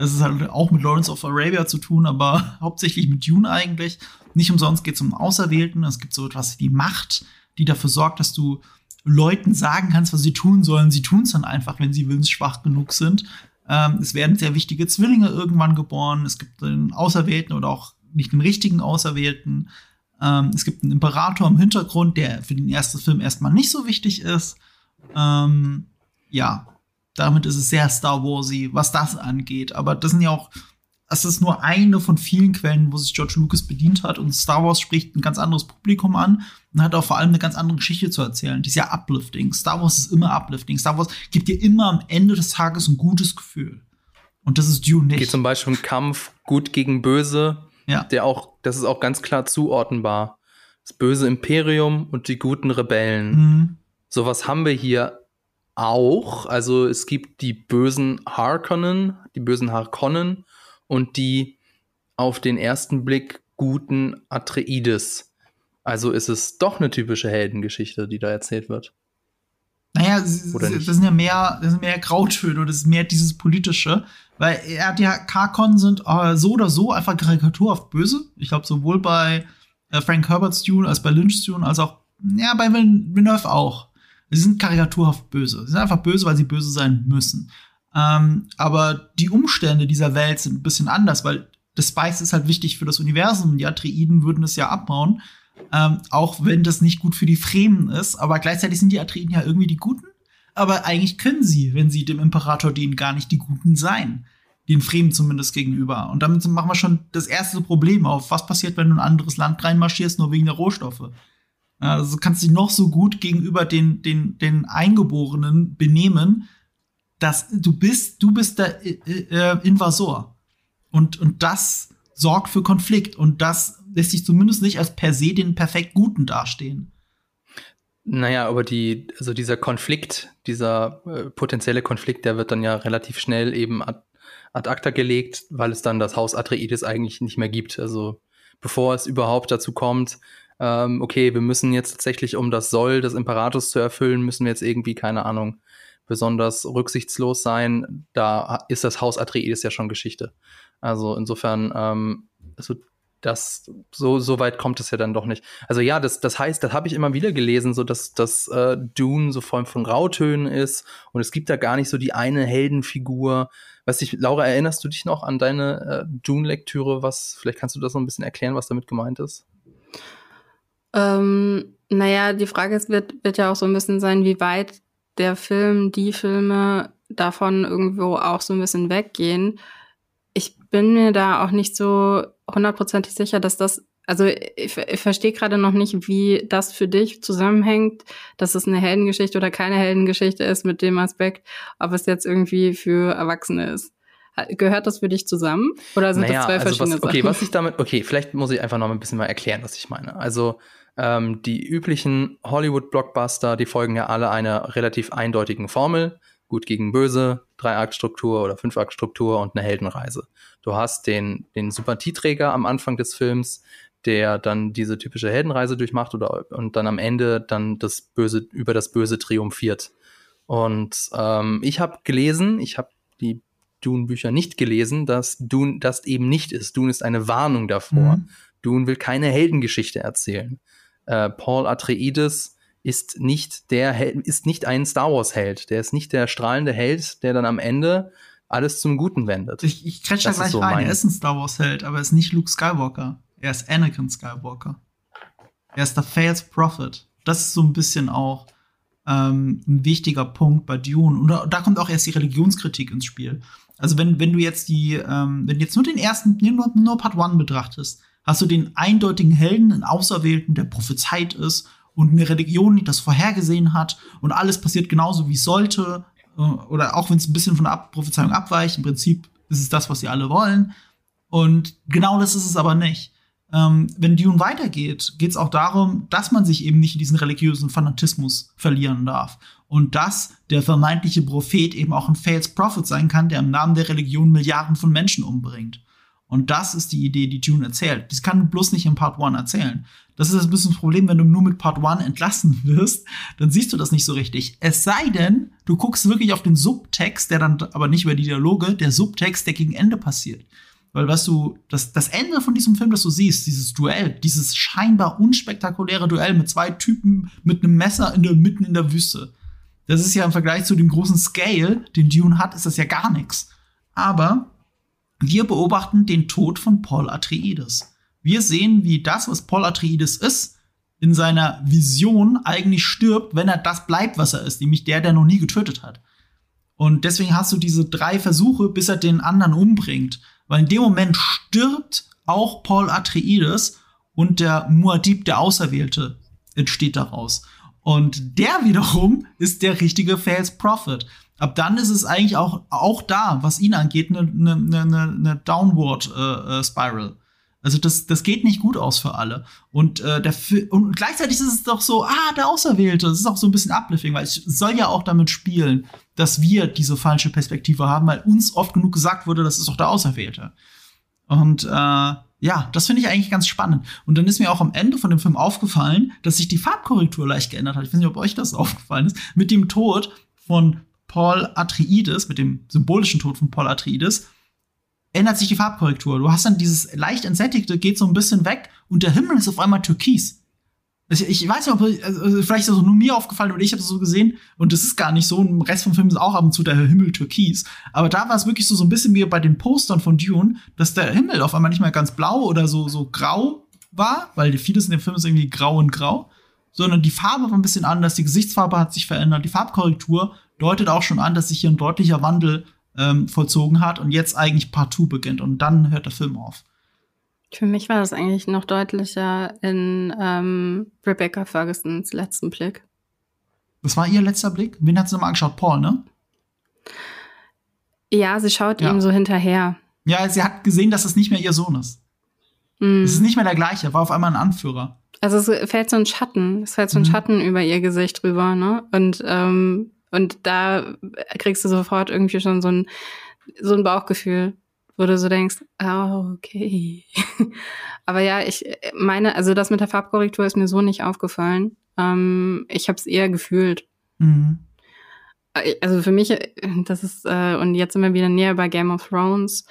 Das ist halt auch mit Lawrence of Arabia zu tun, aber hauptsächlich mit Dune eigentlich. Nicht umsonst geht es um Auserwählten. Es gibt so etwas wie Macht, die dafür sorgt, dass du Leuten sagen kannst, was sie tun sollen. Sie tun es dann einfach, wenn sie willensschwach genug sind. Ähm, es werden sehr wichtige Zwillinge irgendwann geboren. Es gibt einen Auserwählten oder auch nicht einen richtigen Auserwählten. Ähm, es gibt einen Imperator im Hintergrund, der für den ersten Film erstmal nicht so wichtig ist. Ähm, ja, damit ist es sehr Star Warsy, was das angeht. Aber das sind ja auch, das ist nur eine von vielen Quellen, wo sich George Lucas bedient hat. Und Star Wars spricht ein ganz anderes Publikum an und hat auch vor allem eine ganz andere Geschichte zu erzählen. Die ist ja uplifting. Star Wars ist immer uplifting. Star Wars gibt dir immer am Ende des Tages ein gutes Gefühl. Und das ist Dune nicht. Geht zum Beispiel um Kampf gut gegen böse ja. Der auch, das ist auch ganz klar zuordnenbar. Das böse Imperium und die guten Rebellen. Mhm. Sowas haben wir hier auch. Also es gibt die bösen Harkonnen, die bösen Harkonnen und die auf den ersten Blick guten Atreides. Also ist es doch eine typische Heldengeschichte, die da erzählt wird. Naja, das sind ja mehr, das sind mehr Grautöne, das ist mehr dieses politische. Weil er hat ja, Karkon sind äh, so oder so einfach karikaturhaft böse. Ich glaube, sowohl bei äh, Frank Herbert's Dune als bei Lynch's Dune, als auch, ja, bei Villeneuve auch. Sie sind karikaturhaft böse. Sie sind einfach böse, weil sie böse sein müssen. Ähm, aber die Umstände dieser Welt sind ein bisschen anders, weil das Spice ist halt wichtig für das Universum. Die Atreiden würden es ja abbauen. Ähm, auch wenn das nicht gut für die Fremen ist. Aber gleichzeitig sind die Atreiden ja irgendwie die Guten aber eigentlich können sie, wenn sie dem Imperator dienen, gar nicht die Guten sein. Den Fremen zumindest gegenüber. Und damit machen wir schon das erste Problem auf. Was passiert, wenn du in ein anderes Land reinmarschierst, nur wegen der Rohstoffe? Also kannst dich noch so gut gegenüber den, den, den Eingeborenen benehmen, dass du bist, du bist der äh, äh, Invasor. Und, und das sorgt für Konflikt. Und das lässt sich zumindest nicht als per se den perfekt Guten dastehen. Naja, aber die, also dieser Konflikt, dieser äh, potenzielle Konflikt, der wird dann ja relativ schnell eben ad, ad acta gelegt, weil es dann das Haus Atreides eigentlich nicht mehr gibt. Also bevor es überhaupt dazu kommt, ähm, okay, wir müssen jetzt tatsächlich, um das Soll des Imperators zu erfüllen, müssen wir jetzt irgendwie, keine Ahnung, besonders rücksichtslos sein. Da ist das Haus Atreides ja schon Geschichte. Also insofern, ähm, also das so so weit kommt es ja dann doch nicht. Also ja, das das heißt, das habe ich immer wieder gelesen, so dass dass äh, Dune so voll von Grautönen ist und es gibt da gar nicht so die eine Heldenfigur. Weiß ich, Laura, erinnerst du dich noch an deine äh, Dune Lektüre? Was vielleicht kannst du das noch ein bisschen erklären, was damit gemeint ist? Ähm, naja, die Frage ist, wird wird ja auch so ein bisschen sein, wie weit der Film, die Filme davon irgendwo auch so ein bisschen weggehen. Ich bin mir da auch nicht so hundertprozentig sicher, dass das, also ich, ich verstehe gerade noch nicht, wie das für dich zusammenhängt, dass es eine Heldengeschichte oder keine Heldengeschichte ist mit dem Aspekt, ob es jetzt irgendwie für Erwachsene ist. Gehört das für dich zusammen? Oder sind naja, das zwei also verschiedene was, okay, Sachen? Was ich damit, okay, vielleicht muss ich einfach noch ein bisschen mal erklären, was ich meine. Also ähm, die üblichen Hollywood-Blockbuster, die folgen ja alle einer relativ eindeutigen Formel. Gut gegen Böse, Drei-Akt-Struktur oder Fünf-Akt-Struktur und eine Heldenreise. Du hast den, den Sympathieträger am Anfang des Films, der dann diese typische Heldenreise durchmacht oder und dann am Ende dann das Böse über das Böse triumphiert. Und ähm, ich habe gelesen, ich habe die Dune-Bücher nicht gelesen, dass Dune das eben nicht ist. Dune ist eine Warnung davor. Mhm. Dune will keine Heldengeschichte erzählen. Äh, Paul Atreides ist nicht der Held, ist nicht ein Star Wars Held. Der ist nicht der strahlende Held, der dann am Ende alles zum Guten wendet. Ich, ich kretsch da gleich so rein. Er ist ein Star Wars Held, aber er ist nicht Luke Skywalker. Er ist Anakin Skywalker. Er ist der Failed Prophet. Das ist so ein bisschen auch ähm, ein wichtiger Punkt bei Dune. Und da, da, kommt auch erst die Religionskritik ins Spiel. Also wenn, wenn du jetzt die, ähm, wenn du jetzt nur den ersten, nur, nur Part One betrachtest, hast du den eindeutigen Helden, einen Auserwählten, der prophezeit ist und eine Religion, die das vorhergesehen hat und alles passiert genauso, wie es sollte. Äh, oder auch wenn es ein bisschen von der Prophezeiung abweicht, im Prinzip ist es das, was sie alle wollen. Und genau das ist es aber nicht. Ähm, wenn Dune weitergeht, geht es auch darum, dass man sich eben nicht in diesen religiösen Fanatismus verlieren darf. Und dass der vermeintliche Prophet eben auch ein Failed Prophet sein kann, der im Namen der Religion Milliarden von Menschen umbringt. Und das ist die Idee, die Dune erzählt. Das kann bloß nicht in Part 1 erzählen. Das ist ein bisschen das Problem, wenn du nur mit Part 1 entlassen wirst, dann siehst du das nicht so richtig. Es sei denn, du guckst wirklich auf den Subtext, der dann aber nicht über die Dialoge, der Subtext, der gegen Ende passiert. Weil, was du, das, das Ende von diesem Film, das du siehst, dieses Duell, dieses scheinbar unspektakuläre Duell mit zwei Typen mit einem Messer in der, mitten in der Wüste. Das ist ja im Vergleich zu dem großen Scale, den Dune hat, ist das ja gar nichts. Aber wir beobachten den Tod von Paul Atreides. Wir sehen, wie das, was Paul Atreides ist, in seiner Vision eigentlich stirbt, wenn er das bleibt, was er ist, nämlich der, der noch nie getötet hat. Und deswegen hast du diese drei Versuche, bis er den anderen umbringt. Weil in dem Moment stirbt auch Paul Atreides und der Muad'Dib, der Auserwählte, entsteht daraus. Und der wiederum ist der richtige Fails Prophet. Ab dann ist es eigentlich auch, auch da, was ihn angeht, eine ne, ne, ne, ne Downward äh, äh, Spiral. Also das, das geht nicht gut aus für alle. Und, äh, der, und gleichzeitig ist es doch so, ah, der Auserwählte. Das ist auch so ein bisschen uplifting, weil es soll ja auch damit spielen, dass wir diese falsche Perspektive haben, weil uns oft genug gesagt wurde, das ist doch der Auserwählte. Und äh, ja, das finde ich eigentlich ganz spannend. Und dann ist mir auch am Ende von dem Film aufgefallen, dass sich die Farbkorrektur leicht geändert hat. Ich weiß nicht, ob euch das aufgefallen ist. Mit dem Tod von Paul Atreides, mit dem symbolischen Tod von Paul Atreides, ändert sich die Farbkorrektur. Du hast dann dieses leicht entsättigte, geht so ein bisschen weg und der Himmel ist auf einmal türkis. Also ich weiß nicht, ob also vielleicht ist das nur mir aufgefallen oder ich habe es so gesehen und das ist gar nicht so. Im Rest vom Film ist auch ab und zu der Himmel türkis. Aber da war es wirklich so, so ein bisschen wie bei den Postern von Dune, dass der Himmel auf einmal nicht mehr ganz blau oder so, so grau war, weil vieles in dem Film ist irgendwie grau und grau, sondern die Farbe war ein bisschen anders, die Gesichtsfarbe hat sich verändert, die Farbkorrektur deutet auch schon an, dass sich hier ein deutlicher Wandel ähm, vollzogen hat und jetzt eigentlich Part 2 beginnt und dann hört der Film auf. Für mich war das eigentlich noch deutlicher in ähm, Rebecca Fergusons letzten Blick. Was war ihr letzter Blick? Wen hat sie nochmal angeschaut? Paul, ne? Ja, sie schaut ja. ihm so hinterher. Ja, sie hat gesehen, dass es nicht mehr ihr Sohn ist. Mm. Es ist nicht mehr der gleiche, war auf einmal ein Anführer. Also es fällt so ein Schatten, es fällt so ein mhm. Schatten über ihr Gesicht rüber, ne? Und ähm, und da kriegst du sofort irgendwie schon so ein, so ein Bauchgefühl, wo du so denkst, oh, okay. Aber ja, ich meine, also das mit der Farbkorrektur ist mir so nicht aufgefallen. Ähm, ich habe es eher gefühlt. Mhm. Also für mich, das ist, äh, und jetzt sind wir wieder näher bei Game of Thrones.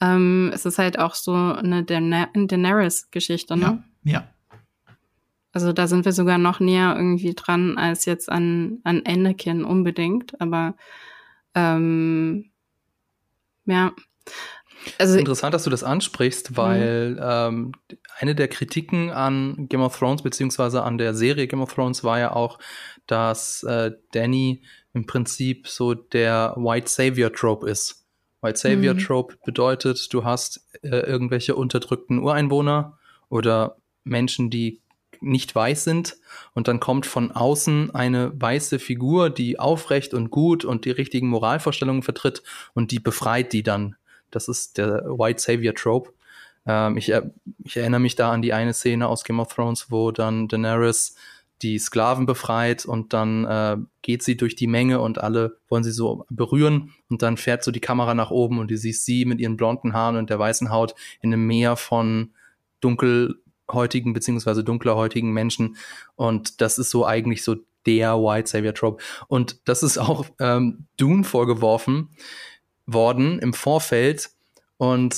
Ähm, es ist halt auch so eine Daenerys-Geschichte, ne? Ja. ja. Also da sind wir sogar noch näher irgendwie dran als jetzt an, an Anakin unbedingt. Aber ähm, ja. Also, Interessant, dass du das ansprichst, weil mhm. ähm, eine der Kritiken an Game of Thrones beziehungsweise an der Serie Game of Thrones war ja auch, dass äh, Danny im Prinzip so der White Savior Trope ist. White Savior mhm. Trope bedeutet, du hast äh, irgendwelche unterdrückten Ureinwohner oder Menschen, die nicht weiß sind und dann kommt von außen eine weiße Figur, die aufrecht und gut und die richtigen Moralvorstellungen vertritt und die befreit die dann. Das ist der White Savior Trope. Ähm, ich, ich, erinnere mich da an die eine Szene aus Game of Thrones, wo dann Daenerys die Sklaven befreit und dann äh, geht sie durch die Menge und alle wollen sie so berühren und dann fährt so die Kamera nach oben und du siehst sie mit ihren blonden Haaren und der weißen Haut in einem Meer von dunkel heutigen beziehungsweise dunklerhäutigen Menschen. Und das ist so eigentlich so der White Savior Trope. Und das ist auch ähm, Dune vorgeworfen worden im Vorfeld. Und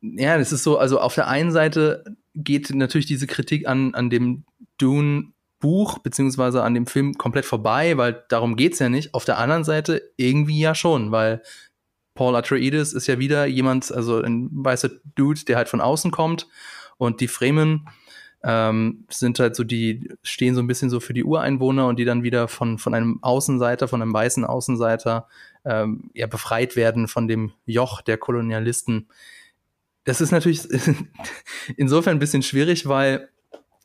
ja, das ist so, also auf der einen Seite geht natürlich diese Kritik an, an dem Dune Buch beziehungsweise an dem Film komplett vorbei, weil darum geht's ja nicht. Auf der anderen Seite irgendwie ja schon, weil Paul Atreides ist ja wieder jemand, also ein weißer Dude, der halt von außen kommt und die Fremen ähm, sind halt so die, stehen so ein bisschen so für die Ureinwohner und die dann wieder von, von einem Außenseiter, von einem weißen Außenseiter ähm, ja, befreit werden von dem Joch der Kolonialisten. Das ist natürlich insofern ein bisschen schwierig, weil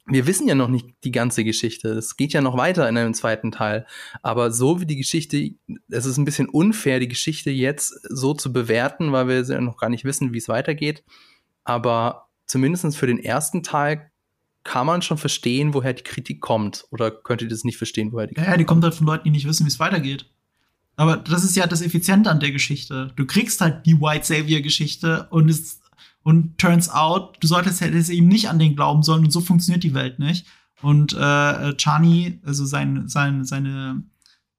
wir wissen ja noch nicht die ganze Geschichte. Es geht ja noch weiter in einem zweiten Teil. Aber so wie die Geschichte, es ist ein bisschen unfair, die Geschichte jetzt so zu bewerten, weil wir noch gar nicht wissen, wie es weitergeht. Aber zumindest für den ersten Teil kann man schon verstehen, woher die Kritik kommt. Oder könnt ihr das nicht verstehen, woher die Kritik kommt? Ja, die kommt halt von Leuten, die nicht wissen, wie es weitergeht. Aber das ist ja das Effiziente an der Geschichte. Du kriegst halt die White Savior-Geschichte und es, Und turns out, du solltest hättest eben nicht an den glauben sollen und so funktioniert die Welt nicht. Und äh, Chani, also sein, sein, seine,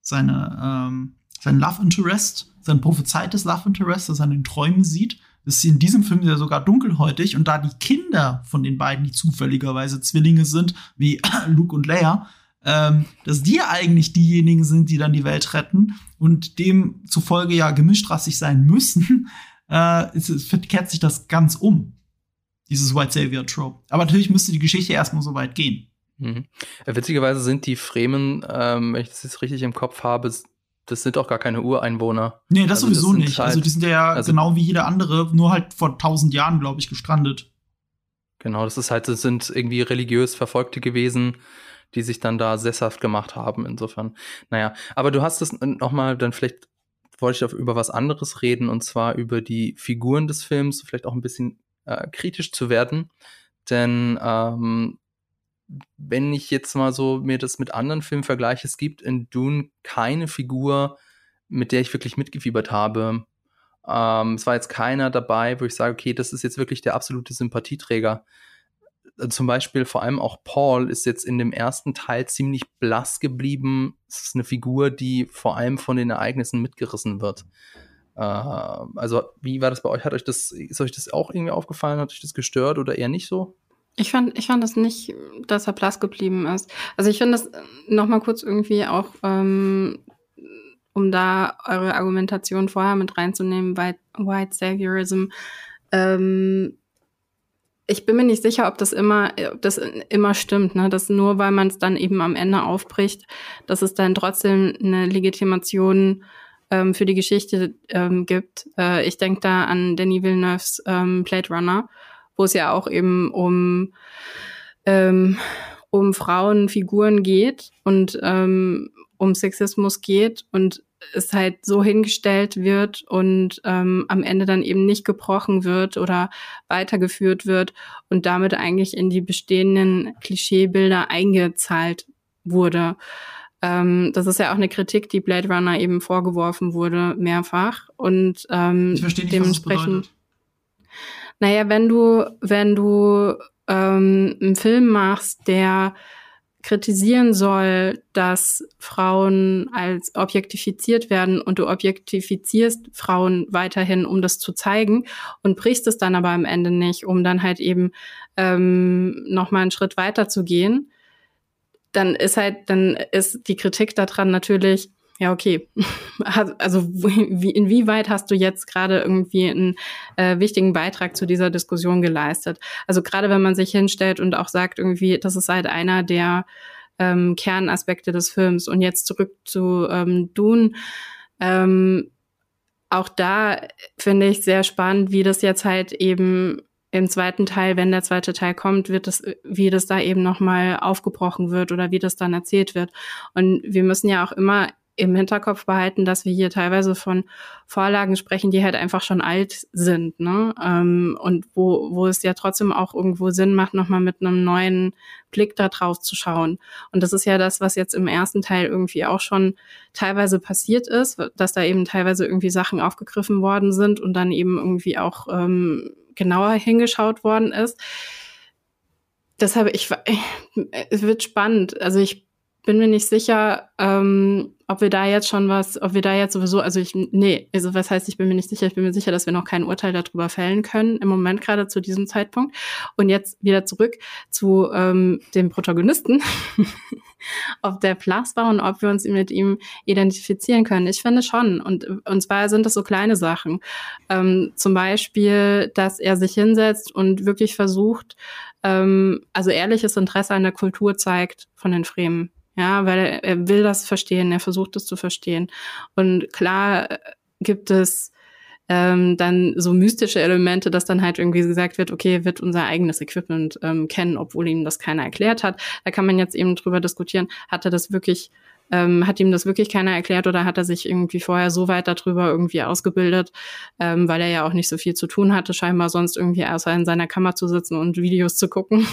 seine, ähm, sein Love Interest, sein prophezeites Love Interest, das er in den Träumen sieht, ist in diesem Film ja sogar dunkelhäutig und da die Kinder von den beiden, die zufälligerweise Zwillinge sind, wie Luke und Leia, ähm, dass die eigentlich diejenigen sind, die dann die Welt retten und demzufolge ja gemischtrassig sein müssen, äh, sich das ganz um. Dieses White Savior Trope. Aber natürlich müsste die Geschichte erstmal so weit gehen. Mhm. Witzigerweise sind die Fremen, ähm, wenn ich das jetzt richtig im Kopf habe, das sind auch gar keine Ureinwohner. Nee, das also sowieso das nicht. Halt, also die sind ja also, genau wie jeder andere, nur halt vor tausend Jahren, glaube ich, gestrandet. Genau, das ist halt, das sind irgendwie religiös Verfolgte gewesen, die sich dann da sesshaft gemacht haben, insofern. Naja, aber du hast es nochmal, dann vielleicht wollte ich über was anderes reden, und zwar über die Figuren des Films, vielleicht auch ein bisschen äh, kritisch zu werden. Denn ähm, wenn ich jetzt mal so mir das mit anderen Filmen vergleiche, es gibt in Dune keine Figur, mit der ich wirklich mitgefiebert habe. Ähm, es war jetzt keiner dabei, wo ich sage, okay, das ist jetzt wirklich der absolute Sympathieträger. Äh, zum Beispiel vor allem auch Paul ist jetzt in dem ersten Teil ziemlich blass geblieben. Es ist eine Figur, die vor allem von den Ereignissen mitgerissen wird. Äh, also, wie war das bei euch? Hat euch das, ist euch das auch irgendwie aufgefallen? Hat euch das gestört oder eher nicht so? Ich fand, ich fand das nicht, dass er blass geblieben ist. Also ich finde das noch mal kurz irgendwie auch, ähm, um da eure Argumentation vorher mit reinzunehmen, White, White Saviorism. Ähm, ich bin mir nicht sicher, ob das immer, ob das immer stimmt, ne? Dass nur weil man es dann eben am Ende aufbricht, dass es dann trotzdem eine Legitimation ähm, für die Geschichte ähm, gibt. Äh, ich denke da an Danny Villeneuve's ähm, Blade Runner wo es ja auch eben um, ähm, um Frauenfiguren geht und ähm, um Sexismus geht und es halt so hingestellt wird und ähm, am Ende dann eben nicht gebrochen wird oder weitergeführt wird und damit eigentlich in die bestehenden Klischeebilder eingezahlt wurde. Ähm, das ist ja auch eine Kritik, die Blade Runner eben vorgeworfen wurde, mehrfach. Und ähm, ich verstehe nicht, dementsprechend. Was naja, wenn du, wenn du ähm, einen Film machst, der kritisieren soll, dass Frauen als objektifiziert werden und du objektifizierst Frauen weiterhin, um das zu zeigen und brichst es dann aber am Ende nicht, um dann halt eben ähm, noch mal einen Schritt weiter zu gehen, dann ist halt, dann ist die Kritik daran natürlich, ja, okay. Also wie, inwieweit hast du jetzt gerade irgendwie einen äh, wichtigen Beitrag zu dieser Diskussion geleistet? Also gerade wenn man sich hinstellt und auch sagt, irgendwie, das ist halt einer der ähm, Kernaspekte des Films. Und jetzt zurück zu ähm, Dune. Ähm, auch da finde ich sehr spannend, wie das jetzt halt eben im zweiten Teil, wenn der zweite Teil kommt, wird das, wie das da eben nochmal aufgebrochen wird oder wie das dann erzählt wird. Und wir müssen ja auch immer im Hinterkopf behalten, dass wir hier teilweise von Vorlagen sprechen, die halt einfach schon alt sind, ne? Ähm, und wo, wo es ja trotzdem auch irgendwo Sinn macht, nochmal mit einem neuen Blick da drauf zu schauen. Und das ist ja das, was jetzt im ersten Teil irgendwie auch schon teilweise passiert ist, dass da eben teilweise irgendwie Sachen aufgegriffen worden sind und dann eben irgendwie auch ähm, genauer hingeschaut worden ist. Deshalb, ich, es wird spannend. Also ich bin mir nicht sicher, ähm, ob wir da jetzt schon was, ob wir da jetzt sowieso, also ich, nee, also was heißt, ich bin mir nicht sicher, ich bin mir sicher, dass wir noch kein Urteil darüber fällen können, im Moment gerade zu diesem Zeitpunkt. Und jetzt wieder zurück zu ähm, dem Protagonisten, ob der Plus war und ob wir uns mit ihm identifizieren können. Ich finde schon. Und, und zwar sind das so kleine Sachen. Ähm, zum Beispiel, dass er sich hinsetzt und wirklich versucht, ähm, also ehrliches Interesse an der Kultur zeigt von den Fremen ja, weil er, will das verstehen, er versucht es zu verstehen. Und klar äh, gibt es ähm, dann so mystische Elemente, dass dann halt irgendwie gesagt wird, okay, wird unser eigenes Equipment ähm, kennen, obwohl ihm das keiner erklärt hat. Da kann man jetzt eben drüber diskutieren, hat er das wirklich, ähm, hat ihm das wirklich keiner erklärt oder hat er sich irgendwie vorher so weit darüber irgendwie ausgebildet, ähm, weil er ja auch nicht so viel zu tun hatte, scheinbar sonst irgendwie außer in seiner Kammer zu sitzen und Videos zu gucken.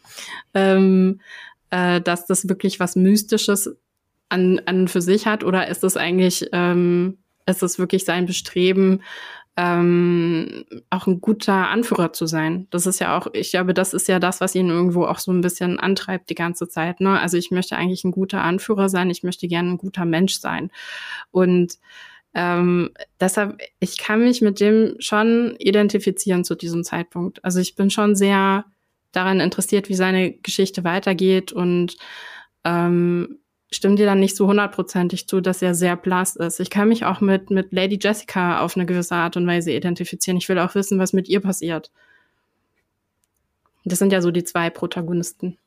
ähm, äh, dass das wirklich was Mystisches an, an für sich hat? Oder ist es eigentlich, ähm, ist es wirklich sein Bestreben, ähm, auch ein guter Anführer zu sein. Das ist ja auch, ich glaube, das ist ja das, was ihn irgendwo auch so ein bisschen antreibt die ganze Zeit. Ne? Also ich möchte eigentlich ein guter Anführer sein, ich möchte gerne ein guter Mensch sein. Und ähm, deshalb, ich kann mich mit dem schon identifizieren zu diesem Zeitpunkt. Also ich bin schon sehr daran interessiert, wie seine Geschichte weitergeht und ähm, stimmt dir dann nicht so hundertprozentig zu, dass er sehr blass ist. Ich kann mich auch mit, mit Lady Jessica auf eine gewisse Art und Weise identifizieren. Ich will auch wissen, was mit ihr passiert. Das sind ja so die zwei Protagonisten.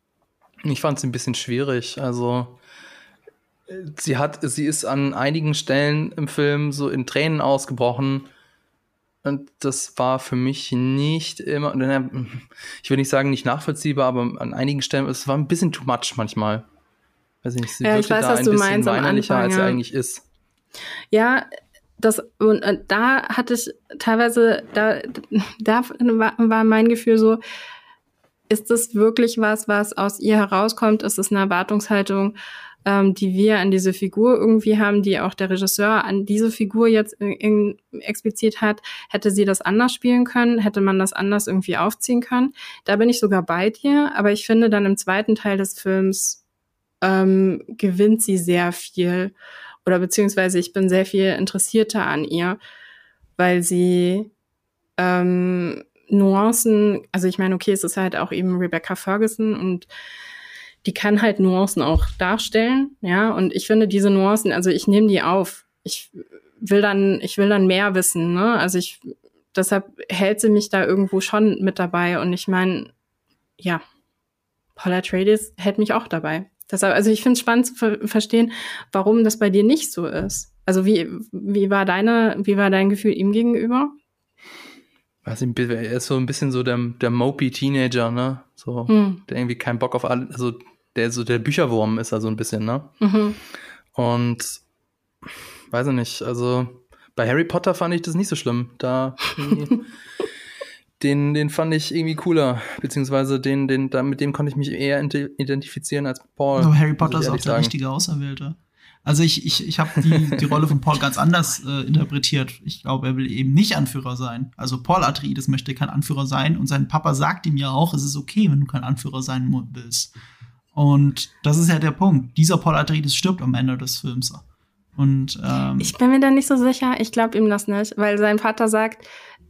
Ich fand es ein bisschen schwierig. Also sie hat, sie ist an einigen Stellen im Film so in Tränen ausgebrochen. Und das war für mich nicht immer, ich will nicht sagen nicht nachvollziehbar, aber an einigen Stellen, es war ein bisschen too much manchmal. Weiß nicht, sie ja, ich weiß, da was ein du bisschen meinst weinerlicher, Anfang, als ja. er eigentlich ist. Ja, das, und, und da hatte ich teilweise, da, da war, war mein Gefühl so, ist das wirklich was, was aus ihr herauskommt? Ist es eine Erwartungshaltung? Ähm, die wir an diese Figur irgendwie haben, die auch der Regisseur an diese Figur jetzt in, in, explizit hat, hätte sie das anders spielen können, hätte man das anders irgendwie aufziehen können. Da bin ich sogar bei dir, aber ich finde dann im zweiten Teil des Films ähm, gewinnt sie sehr viel oder beziehungsweise ich bin sehr viel interessierter an ihr, weil sie ähm, Nuancen, also ich meine, okay, es ist halt auch eben Rebecca Ferguson und die kann halt Nuancen auch darstellen, ja. Und ich finde diese Nuancen, also ich nehme die auf. Ich will dann, ich will dann mehr wissen, ne? Also ich, deshalb hält sie mich da irgendwo schon mit dabei. Und ich meine, ja, Paula Trades hält mich auch dabei. Deshalb, also ich finde es spannend zu ver verstehen, warum das bei dir nicht so ist. Also wie, wie war deine, wie war dein Gefühl ihm gegenüber? Weiß nicht, er ist so ein bisschen so der, der mopey Teenager, ne? So, hm. der irgendwie keinen Bock auf alles, also der so der Bücherwurm ist er so ein bisschen, ne? Mhm. Und weiß ich nicht, also bei Harry Potter fand ich das nicht so schlimm. Da den, den fand ich irgendwie cooler, beziehungsweise den, den, da, mit dem konnte ich mich eher identifizieren als Paul. Aber Harry Potter ist auch der sagen. richtige Auserwählte. Also ich, ich, ich habe die, die Rolle von Paul ganz anders äh, interpretiert. Ich glaube, er will eben nicht Anführer sein. Also Paul Atreides möchte kein Anführer sein und sein Papa sagt ihm ja auch, es ist okay, wenn du kein Anführer sein willst. Und das ist ja der Punkt. Dieser Paul Atreides stirbt am Ende des Films. Und ähm, ich bin mir da nicht so sicher. Ich glaube ihm das nicht, weil sein Vater sagt,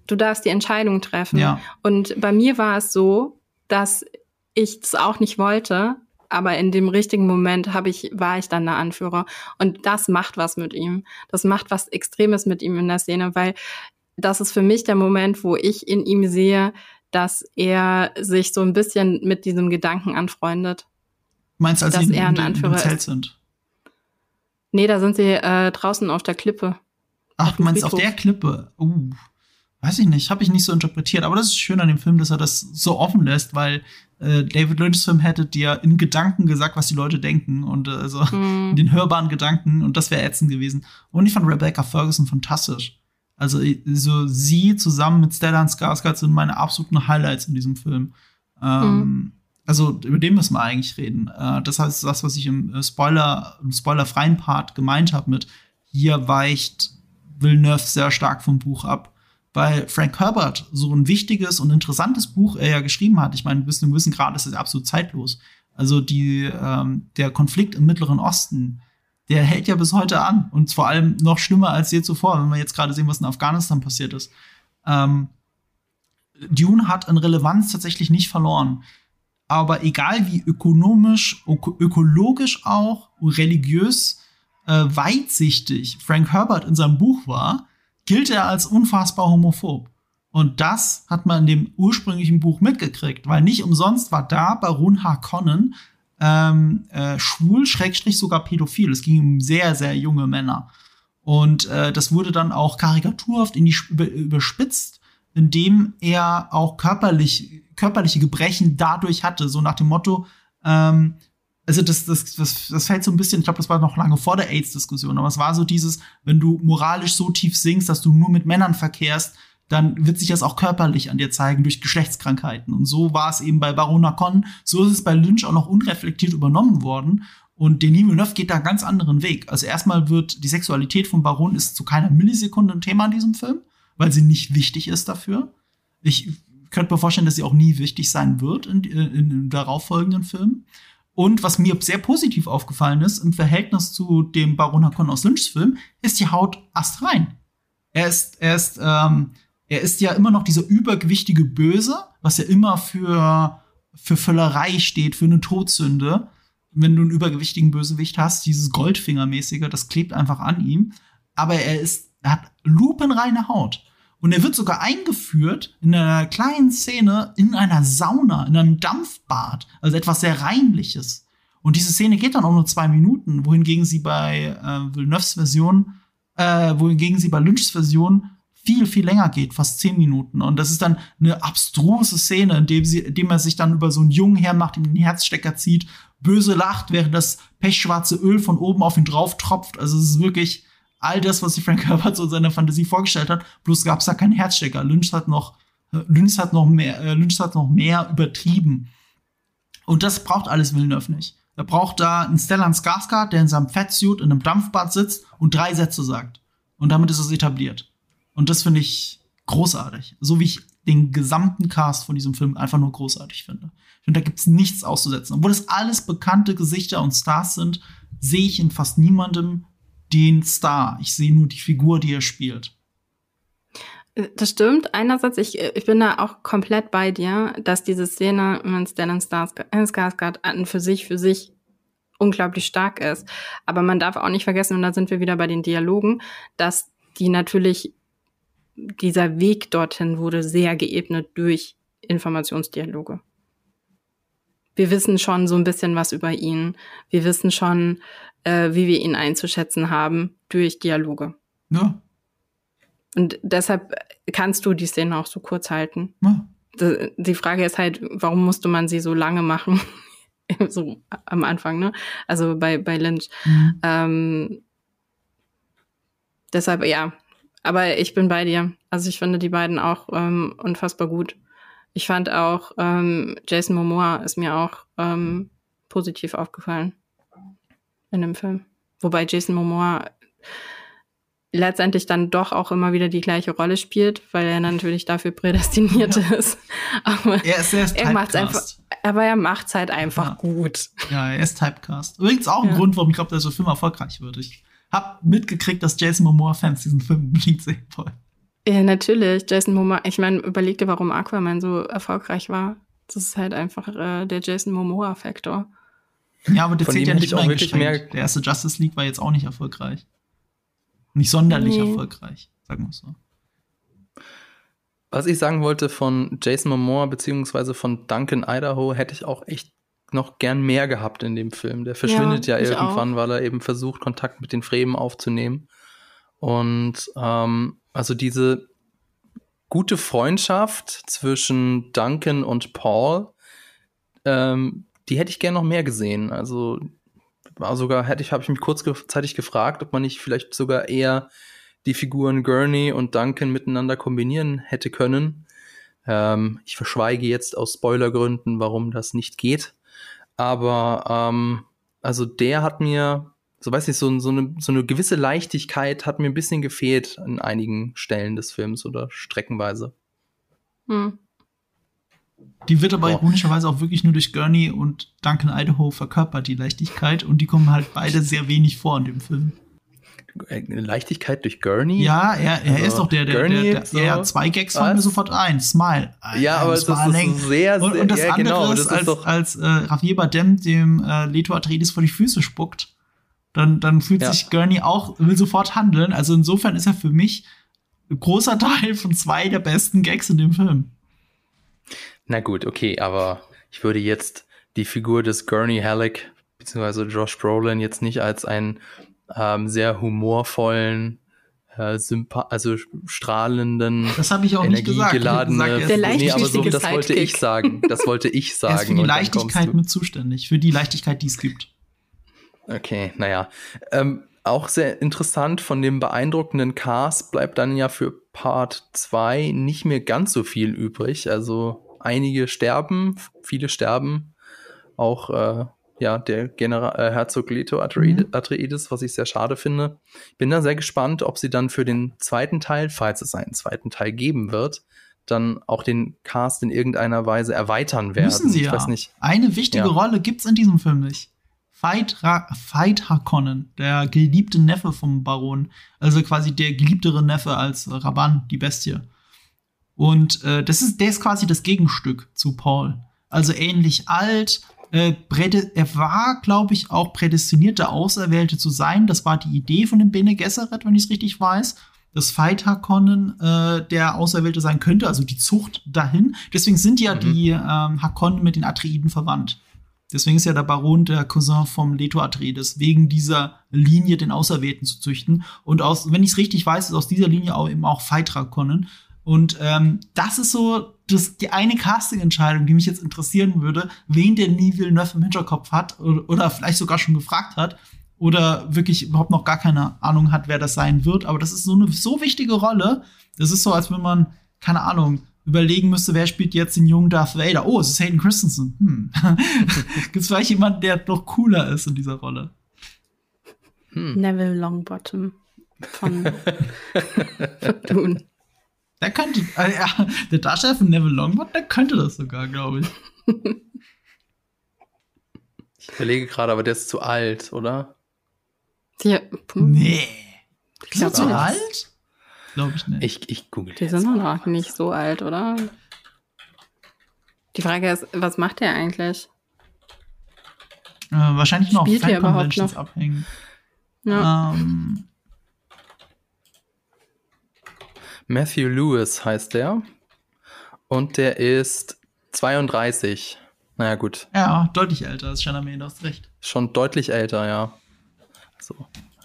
du darfst die Entscheidung treffen. Ja. Und bei mir war es so, dass ich es auch nicht wollte, aber in dem richtigen Moment habe ich war ich dann der Anführer und das macht was mit ihm. Das macht was Extremes mit ihm in der Szene, weil das ist für mich der Moment, wo ich in ihm sehe, dass er sich so ein bisschen mit diesem Gedanken anfreundet. Meinst du, als sie er ein Anführer im Zelt sind? Nee, da sind sie äh, draußen auf der Klippe. Ach, du meinst Friedhof. auf der Klippe? Uh, weiß ich nicht, habe ich nicht so interpretiert. Aber das ist schön an dem Film, dass er das so offen lässt, weil äh, David Lynch's Film hätte dir in Gedanken gesagt, was die Leute denken und äh, also mm. in den hörbaren Gedanken und das wäre ätzend gewesen. Und ich fand Rebecca Ferguson fantastisch. Also so sie zusammen mit Stellan Skarsgård sind meine absoluten Highlights in diesem Film. Ähm, mm also über den müssen wir eigentlich reden. Äh, das heißt, das, was ich im äh, Spoiler, im spoilerfreien Part gemeint habe mit hier weicht Villeneuve sehr stark vom Buch ab. Weil Frank Herbert so ein wichtiges und interessantes Buch er ja geschrieben hat. Ich meine, bis zu einem gewissen Grad ist es absolut zeitlos. Also die, ähm, der Konflikt im Mittleren Osten, der hält ja bis heute an. Und vor allem noch schlimmer als je zuvor, wenn wir jetzt gerade sehen, was in Afghanistan passiert ist. Ähm, Dune hat an Relevanz tatsächlich nicht verloren. Aber egal wie ökonomisch, ökologisch auch, religiös äh, weitsichtig Frank Herbert in seinem Buch war, gilt er als unfassbar homophob. Und das hat man in dem ursprünglichen Buch mitgekriegt, weil nicht umsonst war da Baron Harkonnen ähm, äh, schwul, schrägstrich sogar pädophil. Es ging um sehr, sehr junge Männer. Und äh, das wurde dann auch karikaturhaft in die überspitzt, indem er auch körperlich körperliche Gebrechen dadurch hatte, so nach dem Motto, ähm, also das, das, das, das fällt so ein bisschen, ich glaube, das war noch lange vor der AIDS-Diskussion, aber es war so dieses, wenn du moralisch so tief sinkst, dass du nur mit Männern verkehrst, dann wird sich das auch körperlich an dir zeigen durch Geschlechtskrankheiten. Und so war es eben bei Barona Con, so ist es bei Lynch auch noch unreflektiert übernommen worden. Und Denis Villeneuve geht da einen ganz anderen Weg. Also erstmal wird die Sexualität von Baron ist zu keiner Millisekunde ein Thema in diesem Film. Weil sie nicht wichtig ist dafür. Ich könnte mir vorstellen, dass sie auch nie wichtig sein wird in, in, in darauffolgenden Filmen. Und was mir sehr positiv aufgefallen ist, im Verhältnis zu dem Baron Harkonnen aus Lynchs Film, ist die Haut astrein. Er ist, er ist, ähm, er ist ja immer noch dieser übergewichtige Böse, was ja immer für, für Völlerei steht, für eine Todsünde. Wenn du einen übergewichtigen Bösewicht hast, dieses Goldfingermäßige, das klebt einfach an ihm. Aber er ist, er hat lupenreine Haut. Und er wird sogar eingeführt in einer kleinen Szene in einer Sauna, in einem Dampfbad, also etwas sehr Reinliches. Und diese Szene geht dann auch nur zwei Minuten, wohingegen sie bei äh, Villeneuves Version, äh, wohingegen sie bei Lynchs Version viel, viel länger geht, fast zehn Minuten. Und das ist dann eine abstruse Szene, in dem, sie, in dem er sich dann über so einen Jungen hermacht, ihm den Herzstecker zieht, böse lacht, während das pechschwarze Öl von oben auf ihn drauf tropft. Also es ist wirklich all das, was sich Frank Herbert so in seiner Fantasie vorgestellt hat. Bloß gab es da keinen Herzstecker. Lynch hat noch, Lynch hat noch mehr, äh, Lynch hat noch mehr übertrieben. Und das braucht alles Villeneuve nicht. Er braucht da einen Stellan Skarsgård, der in seinem Fettsuit in einem Dampfbad sitzt und drei Sätze sagt. Und damit ist es etabliert. Und das finde ich großartig. So wie ich den gesamten Cast von diesem Film einfach nur großartig finde. Finde, da gibt es nichts auszusetzen. Obwohl es alles bekannte Gesichter und Stars sind, sehe ich in fast niemandem den Star. Ich sehe nur die Figur, die er spielt. Das stimmt. Einerseits, ich, ich bin da auch komplett bei dir, dass diese Szene mit Stellan Skarsgård für sich, für sich unglaublich stark ist. Aber man darf auch nicht vergessen, und da sind wir wieder bei den Dialogen, dass die natürlich, dieser Weg dorthin wurde sehr geebnet durch Informationsdialoge. Wir wissen schon so ein bisschen was über ihn. Wir wissen schon, äh, wie wir ihn einzuschätzen haben durch Dialoge. Ja. Und deshalb kannst du die Szene auch so kurz halten. Ja. Die Frage ist halt, warum musste man sie so lange machen? so am Anfang, ne? Also bei, bei Lynch. Mhm. Ähm, deshalb, ja. Aber ich bin bei dir. Also ich finde die beiden auch ähm, unfassbar gut. Ich fand auch, ähm, Jason Momoa ist mir auch ähm, positiv aufgefallen in dem Film. Wobei Jason Momoa letztendlich dann doch auch immer wieder die gleiche Rolle spielt, weil er natürlich dafür prädestiniert ja. ist. Aber er ist sehr er macht's einfach, aber er macht es halt einfach ja. gut. Ja, er ist Typecast. Übrigens auch ein ja. Grund, warum ich glaube, dass der Film erfolgreich wird. Ich habe mitgekriegt, dass Jason Momoa-Fans diesen Film unbedingt sehen wollen. Ja, natürlich. Jason Momoa, ich meine, überleg dir, warum Aquaman so erfolgreich war. Das ist halt einfach äh, der Jason Momoa-Faktor. Ja, aber der zählt ja nicht auch wirklich mehr. Der erste Justice League war jetzt auch nicht erfolgreich. Nicht sonderlich nee. erfolgreich, sagen wir so. Was ich sagen wollte von Jason Momoa beziehungsweise von Duncan Idaho, hätte ich auch echt noch gern mehr gehabt in dem Film. Der verschwindet ja, ja irgendwann, auch. weil er eben versucht, Kontakt mit den Fremen aufzunehmen. Und ähm, also diese gute Freundschaft zwischen Duncan und Paul, ähm, die hätte ich gern noch mehr gesehen. Also war sogar, hätte ich, habe ich mich kurzzeitig gefragt, ob man nicht vielleicht sogar eher die Figuren Gurney und Duncan miteinander kombinieren hätte können. Ähm, ich verschweige jetzt aus Spoilergründen, warum das nicht geht. Aber ähm, also der hat mir, so weiß ich, so, so, eine, so eine gewisse Leichtigkeit hat mir ein bisschen gefehlt an einigen Stellen des Films oder streckenweise. Hm. Die wird aber ironischerweise auch wirklich nur durch Gurney und Duncan Idaho verkörpert, die Leichtigkeit. Und die kommen halt beide sehr wenig vor in dem Film. Leichtigkeit durch Gurney? Ja, er, er also, ist doch der, der, Gurney, der, der, so, hat zwei Gags fallen mir sofort ein. Smile. Ja, aber das ist sehr, sehr, und, und das ja, andere genau, ist, als, als äh, Javier Bardem dem äh, Leto Atreides vor die Füße spuckt, dann, dann fühlt ja. sich Gurney auch, will sofort handeln. Also insofern ist er für mich ein großer Teil von zwei der besten Gags in dem Film. Na gut, okay, aber ich würde jetzt die Figur des Gurney Halleck beziehungsweise Josh Brolin jetzt nicht als einen ähm, sehr humorvollen, äh, also strahlenden, das habe ich auch nicht gesagt. Geladene, gesagt, der nee, aber so, das wollte ich sagen. Das wollte ich sagen. Er ist für die Leichtigkeit mit zuständig, für die Leichtigkeit, die es gibt. Okay, naja. Ähm, auch sehr interessant, von dem beeindruckenden Cast bleibt dann ja für Part 2 nicht mehr ganz so viel übrig. Also einige sterben, viele sterben. Auch äh, ja, der General äh, Herzog Leto Atreides, mhm. Atreides, was ich sehr schade finde. Ich bin da sehr gespannt, ob sie dann für den zweiten Teil, falls es einen zweiten Teil geben wird, dann auch den Cast in irgendeiner Weise erweitern werden. Müssen sie ich ja. weiß nicht. Eine wichtige ja. Rolle gibt's in diesem Film nicht. Veit, Veit Harkonnen, der geliebte Neffe vom Baron, also quasi der geliebtere Neffe als Raban, die Bestie. Und äh, das ist, der ist quasi das Gegenstück zu Paul. Also ähnlich alt. Äh, er war, glaube ich, auch prädestiniert, der Auserwählte zu sein. Das war die Idee von dem Bene Gesserit, wenn ich es richtig weiß. Dass Veit Harkonnen äh, der Auserwählte sein könnte, also die Zucht dahin. Deswegen sind ja mhm. die ähm, Harkonnen mit den Atreiden verwandt. Deswegen ist ja der Baron der Cousin vom Leto Atreides, wegen dieser Linie den Auserwählten zu züchten. Und aus, wenn ich es richtig weiß, ist aus dieser Linie auch eben auch Phaedrakonnen. Und ähm, das ist so das, die eine Casting-Entscheidung, die mich jetzt interessieren würde, wen der nie Villeneuve im Hinterkopf hat oder, oder vielleicht sogar schon gefragt hat oder wirklich überhaupt noch gar keine Ahnung hat, wer das sein wird. Aber das ist so eine so wichtige Rolle. Das ist so, als wenn man, keine Ahnung, überlegen müsste, wer spielt jetzt den jungen Darth Vader? Oh, es ist Hayden Christensen. Hm. Gibt es vielleicht jemanden, der noch cooler ist in dieser Rolle? Hm. Neville Longbottom von, von Dune. Der könnte, äh, ja, der Darsteller von Neville Longbottom, der könnte das sogar, glaube ich. Ich überlege gerade, aber der ist zu alt, oder? Ja. Nee. Ich glaube, zu alt? Glaube ich nicht. Ich, ich google Die sind noch nicht so alt, oder? Die Frage ist, was macht der eigentlich? Äh, wahrscheinlich noch Spielt Fan Conventions abhängen. Ja. Ähm, Matthew Lewis heißt der. Und der ist 32. Naja, gut. Ja, deutlich älter als Chalamet, du hast recht. Schon deutlich älter, ja. So.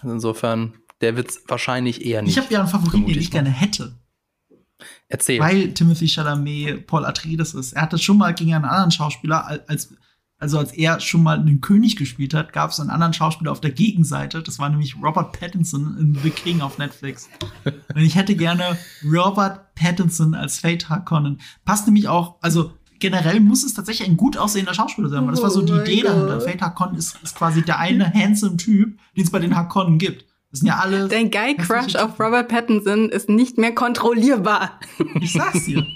Also insofern, der wird wahrscheinlich eher nicht. Ich habe ja einen Favoriten, den ich gerne hätte. Erzähl. Weil Timothy Chalamet Paul Atreides ist. Er hat das schon mal gegen einen anderen Schauspieler als also als er schon mal einen König gespielt hat, gab es einen anderen Schauspieler auf der Gegenseite. Das war nämlich Robert Pattinson in The King auf Netflix. Und ich hätte gerne Robert Pattinson als Fate Harkonnen. Passt nämlich auch, also generell muss es tatsächlich ein gut aussehender Schauspieler sein, weil das war so die oh Idee dahinter. Fate Harkonnen ist, ist quasi der eine handsome Typ, den es bei den Harkonnen gibt. Das sind ja alle. Dein Guy Crush auf Robert Pattinson ist nicht mehr kontrollierbar. Ich sag's dir.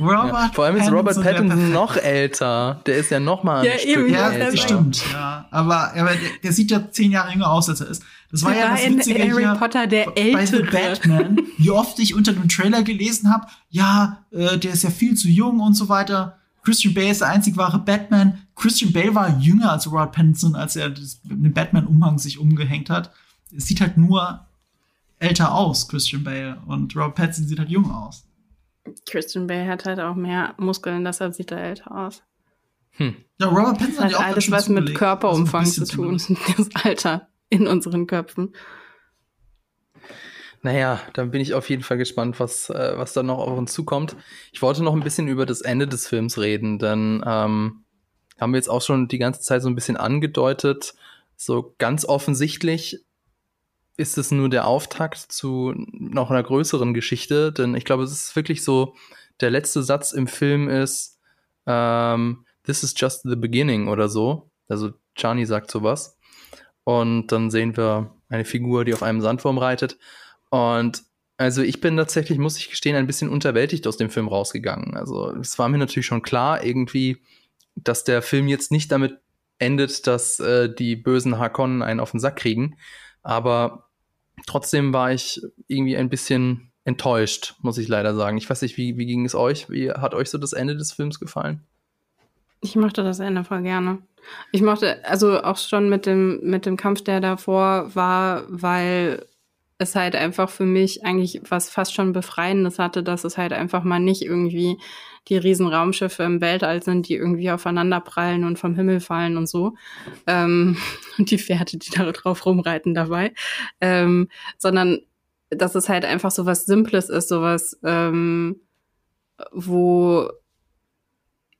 Robert ja, vor allem ist Robert Pattinson noch älter. Der ist ja noch mal ja, ein eben, Stück ja, älter. stimmt. Ja, aber, aber der, der, sieht ja zehn Jahre jünger aus, als er ist. Das war der ja das Witzige Harry hier Potter, der bei The Batman, wie oft ich unter dem Trailer gelesen habe, ja, äh, der ist ja viel zu jung und so weiter. Christian Bale ist der einzig wahre Batman. Christian Bale war jünger als Robert Pattinson, als er den Batman-Umhang sich umgehängt hat. Es sieht halt nur älter aus, Christian Bale. Und Robert Pattinson sieht halt jung aus. Christian Bale hat halt auch mehr Muskeln, deshalb sieht er älter aus. Hm. Ja, Robert Pattinson hat, hat alles was mit Körperumfang also zu tun, das Alter in unseren Köpfen. Naja, dann bin ich auf jeden Fall gespannt, was, äh, was da noch auf uns zukommt. Ich wollte noch ein bisschen über das Ende des Films reden, denn ähm, haben wir jetzt auch schon die ganze Zeit so ein bisschen angedeutet. So ganz offensichtlich ist es nur der Auftakt zu noch einer größeren Geschichte, denn ich glaube, es ist wirklich so, der letzte Satz im Film ist, ähm, This is just the beginning oder so. Also Chani sagt sowas. Und dann sehen wir eine Figur, die auf einem Sandwurm reitet. Und also ich bin tatsächlich, muss ich gestehen, ein bisschen unterwältigt aus dem Film rausgegangen. Also es war mir natürlich schon klar irgendwie, dass der Film jetzt nicht damit endet, dass äh, die bösen Harkonnen einen auf den Sack kriegen. Aber trotzdem war ich irgendwie ein bisschen enttäuscht, muss ich leider sagen. Ich weiß nicht, wie, wie ging es euch? Wie hat euch so das Ende des Films gefallen? Ich mochte das Ende voll gerne. Ich mochte, also auch schon mit dem, mit dem Kampf, der davor war, weil es halt einfach für mich eigentlich was fast schon Befreiendes hatte, dass es halt einfach mal nicht irgendwie die riesen Raumschiffe im Weltall sind, die irgendwie aufeinander prallen und vom Himmel fallen und so. Ähm, und die Pferde, die da drauf rumreiten dabei. Ähm, sondern dass es halt einfach so was Simples ist, so was, ähm, wo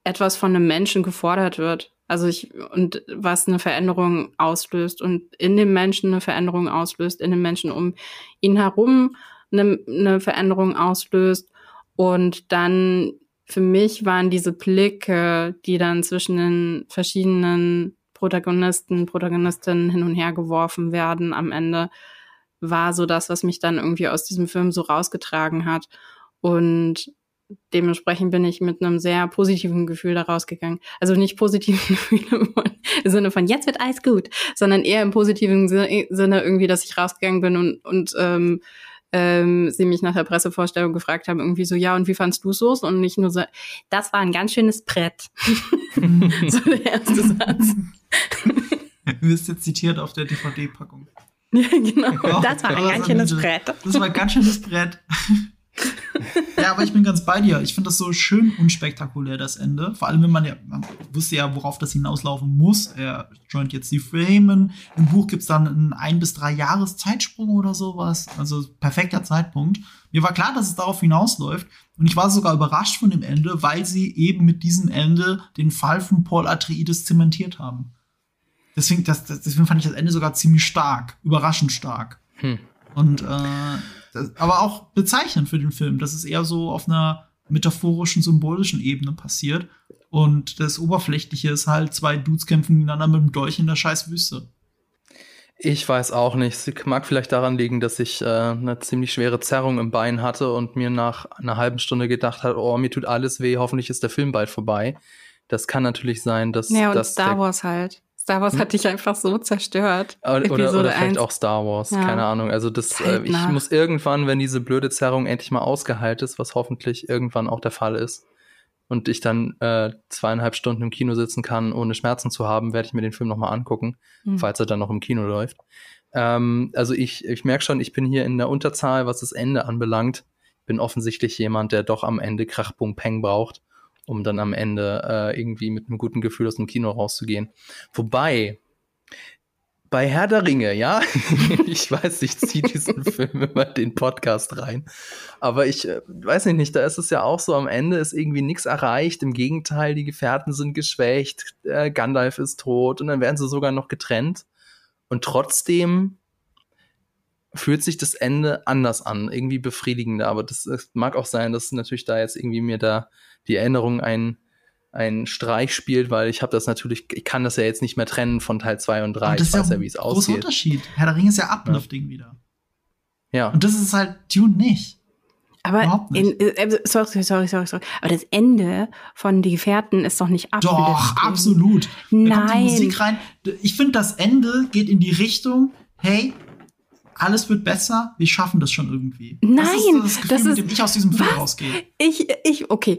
etwas von einem Menschen gefordert wird. Also ich, und was eine Veränderung auslöst und in dem Menschen eine Veränderung auslöst, in dem Menschen um ihn herum eine, eine Veränderung auslöst und dann für mich waren diese Blicke, die dann zwischen den verschiedenen Protagonisten, Protagonistinnen hin und her geworfen werden am Ende, war so das, was mich dann irgendwie aus diesem Film so rausgetragen hat. Und dementsprechend bin ich mit einem sehr positiven Gefühl da rausgegangen. Also nicht positiven Gefühl im Sinne von jetzt wird alles gut, sondern eher im positiven Sinne irgendwie, dass ich rausgegangen bin und, und ähm, ähm, sie mich nach der Pressevorstellung gefragt haben, irgendwie so, ja, und wie fandst du so? Und nicht nur so, das war ein ganz schönes Brett. so der erste Satz. Du wirst jetzt zitiert auf der DVD-Packung. Ja, genau. Oh, das war ein ganz schönes Brett. Das war ein ganz schönes Brett. Ja, aber ich bin ganz bei dir. Ich finde das so schön unspektakulär, das Ende. Vor allem, wenn man ja, man wusste ja, worauf das hinauslaufen muss. Er joint jetzt die Fremen. Im Buch gibt es dann einen ein bis drei Jahres Zeitsprung oder sowas. Also perfekter Zeitpunkt. Mir war klar, dass es darauf hinausläuft. Und ich war sogar überrascht von dem Ende, weil sie eben mit diesem Ende den Fall von Paul Atreides zementiert haben. Deswegen, das, deswegen fand ich das Ende sogar ziemlich stark, überraschend stark. Hm. Und äh, das, aber auch bezeichnend für den Film, dass es eher so auf einer metaphorischen, symbolischen Ebene passiert. Und das Oberflächliche ist halt, zwei Dudes kämpfen gegeneinander mit einem Dolch in der scheiß Wüste. Ich weiß auch nicht. Es mag vielleicht daran liegen, dass ich äh, eine ziemlich schwere Zerrung im Bein hatte und mir nach einer halben Stunde gedacht habe, oh, mir tut alles weh, hoffentlich ist der Film bald vorbei. Das kann natürlich sein, dass. Ja, und dass Star Wars halt. Star Wars hm? hat dich einfach so zerstört. Oder, oder, oder vielleicht auch Star Wars, ja. keine Ahnung. Also das, äh, ich muss irgendwann, wenn diese blöde Zerrung endlich mal ausgeheilt ist, was hoffentlich irgendwann auch der Fall ist, und ich dann äh, zweieinhalb Stunden im Kino sitzen kann, ohne Schmerzen zu haben, werde ich mir den Film nochmal angucken, hm. falls er dann noch im Kino läuft. Ähm, also ich, ich merke schon, ich bin hier in der Unterzahl, was das Ende anbelangt. Bin offensichtlich jemand, der doch am Ende Krach, Bung, Peng braucht um dann am Ende äh, irgendwie mit einem guten Gefühl aus dem Kino rauszugehen. Wobei, bei Herr der Ringe, ja, ich weiß, ich ziehe diesen Film immer den Podcast rein, aber ich äh, weiß nicht, da ist es ja auch so, am Ende ist irgendwie nichts erreicht, im Gegenteil, die Gefährten sind geschwächt, äh, Gandalf ist tot und dann werden sie sogar noch getrennt und trotzdem fühlt sich das Ende anders an, irgendwie befriedigender, aber das, das mag auch sein, dass natürlich da jetzt irgendwie mir da die Erinnerung ein, ein Streich spielt, weil ich habe das natürlich, ich kann das ja jetzt nicht mehr trennen von Teil 2 und 3. Ich weiß ja, wie es aussieht. Großer Unterschied. Herr der Ring ist ja uplifting ja. wieder. Ja. Und das ist halt Dune nicht. Aber in, äh, sorry, sorry, sorry, sorry. Aber das Ende von Die Gefährten ist doch nicht uplifting. Doch, absolut. Nein. Da kommt die Musik rein. Ich finde, das Ende geht in die Richtung, hey, alles wird besser, wir schaffen das schon irgendwie. Nein, das ist das, Gefühl, das ist, mit dem ich aus diesem Film was? rausgehe. Ich, ich, okay.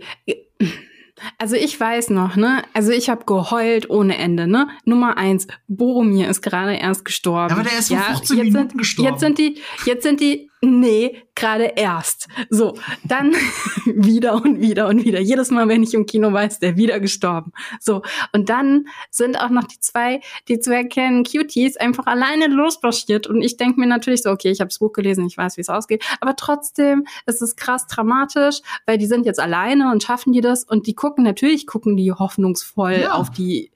Also ich weiß noch, ne? Also ich habe geheult ohne Ende, ne? Nummer eins, Boromir ist gerade erst gestorben. Ja, aber der ist vor ja, 15 Minuten sind, gestorben. Jetzt sind die, jetzt sind die nee, gerade erst. So, dann wieder und wieder und wieder. Jedes Mal, wenn ich im Kino war, ist der wieder gestorben. So, und dann sind auch noch die zwei, die zwei kleinen Cuties einfach alleine losmarschiert. Und ich denke mir natürlich so, okay, ich habe das Buch gelesen, ich weiß, wie es ausgeht. Aber trotzdem ist es krass dramatisch, weil die sind jetzt alleine und schaffen die das. Und die gucken, natürlich gucken die hoffnungsvoll ja. auf die,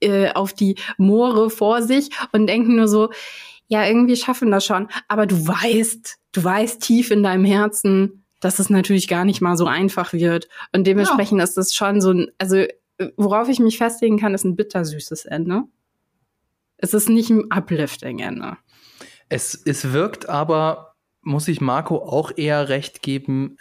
äh, auf die Moore vor sich und denken nur so, ja, irgendwie schaffen das schon. Aber du weißt, du weißt tief in deinem Herzen, dass es natürlich gar nicht mal so einfach wird. Und dementsprechend ja. ist das schon so ein, also worauf ich mich festlegen kann, ist ein bittersüßes Ende. Es ist nicht ein uplifting Ende. Es, es wirkt aber, muss ich Marco auch eher recht geben,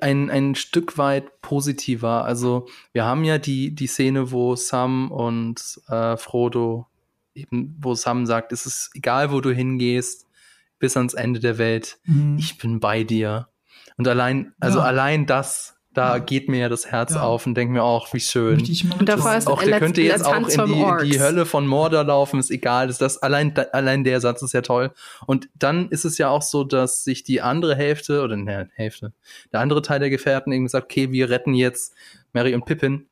ein, ein Stück weit positiver. Also wir haben ja die, die Szene, wo Sam und äh, Frodo eben, wo Sam sagt, es ist egal, wo du hingehst, bis ans Ende der Welt, mhm. ich bin bei dir. Und allein, also ja. allein das, da ja. geht mir ja das Herz ja. auf und denke mir auch, wie schön. Und davor ist auch, der könnte jetzt auch in die, die, Hölle von Mordor laufen, ist egal. Ist das, allein, da, allein der Satz ist ja toll. Und dann ist es ja auch so, dass sich die andere Hälfte, oder ne, Hälfte, der andere Teil der Gefährten irgendwie sagt, okay, wir retten jetzt Mary und Pippin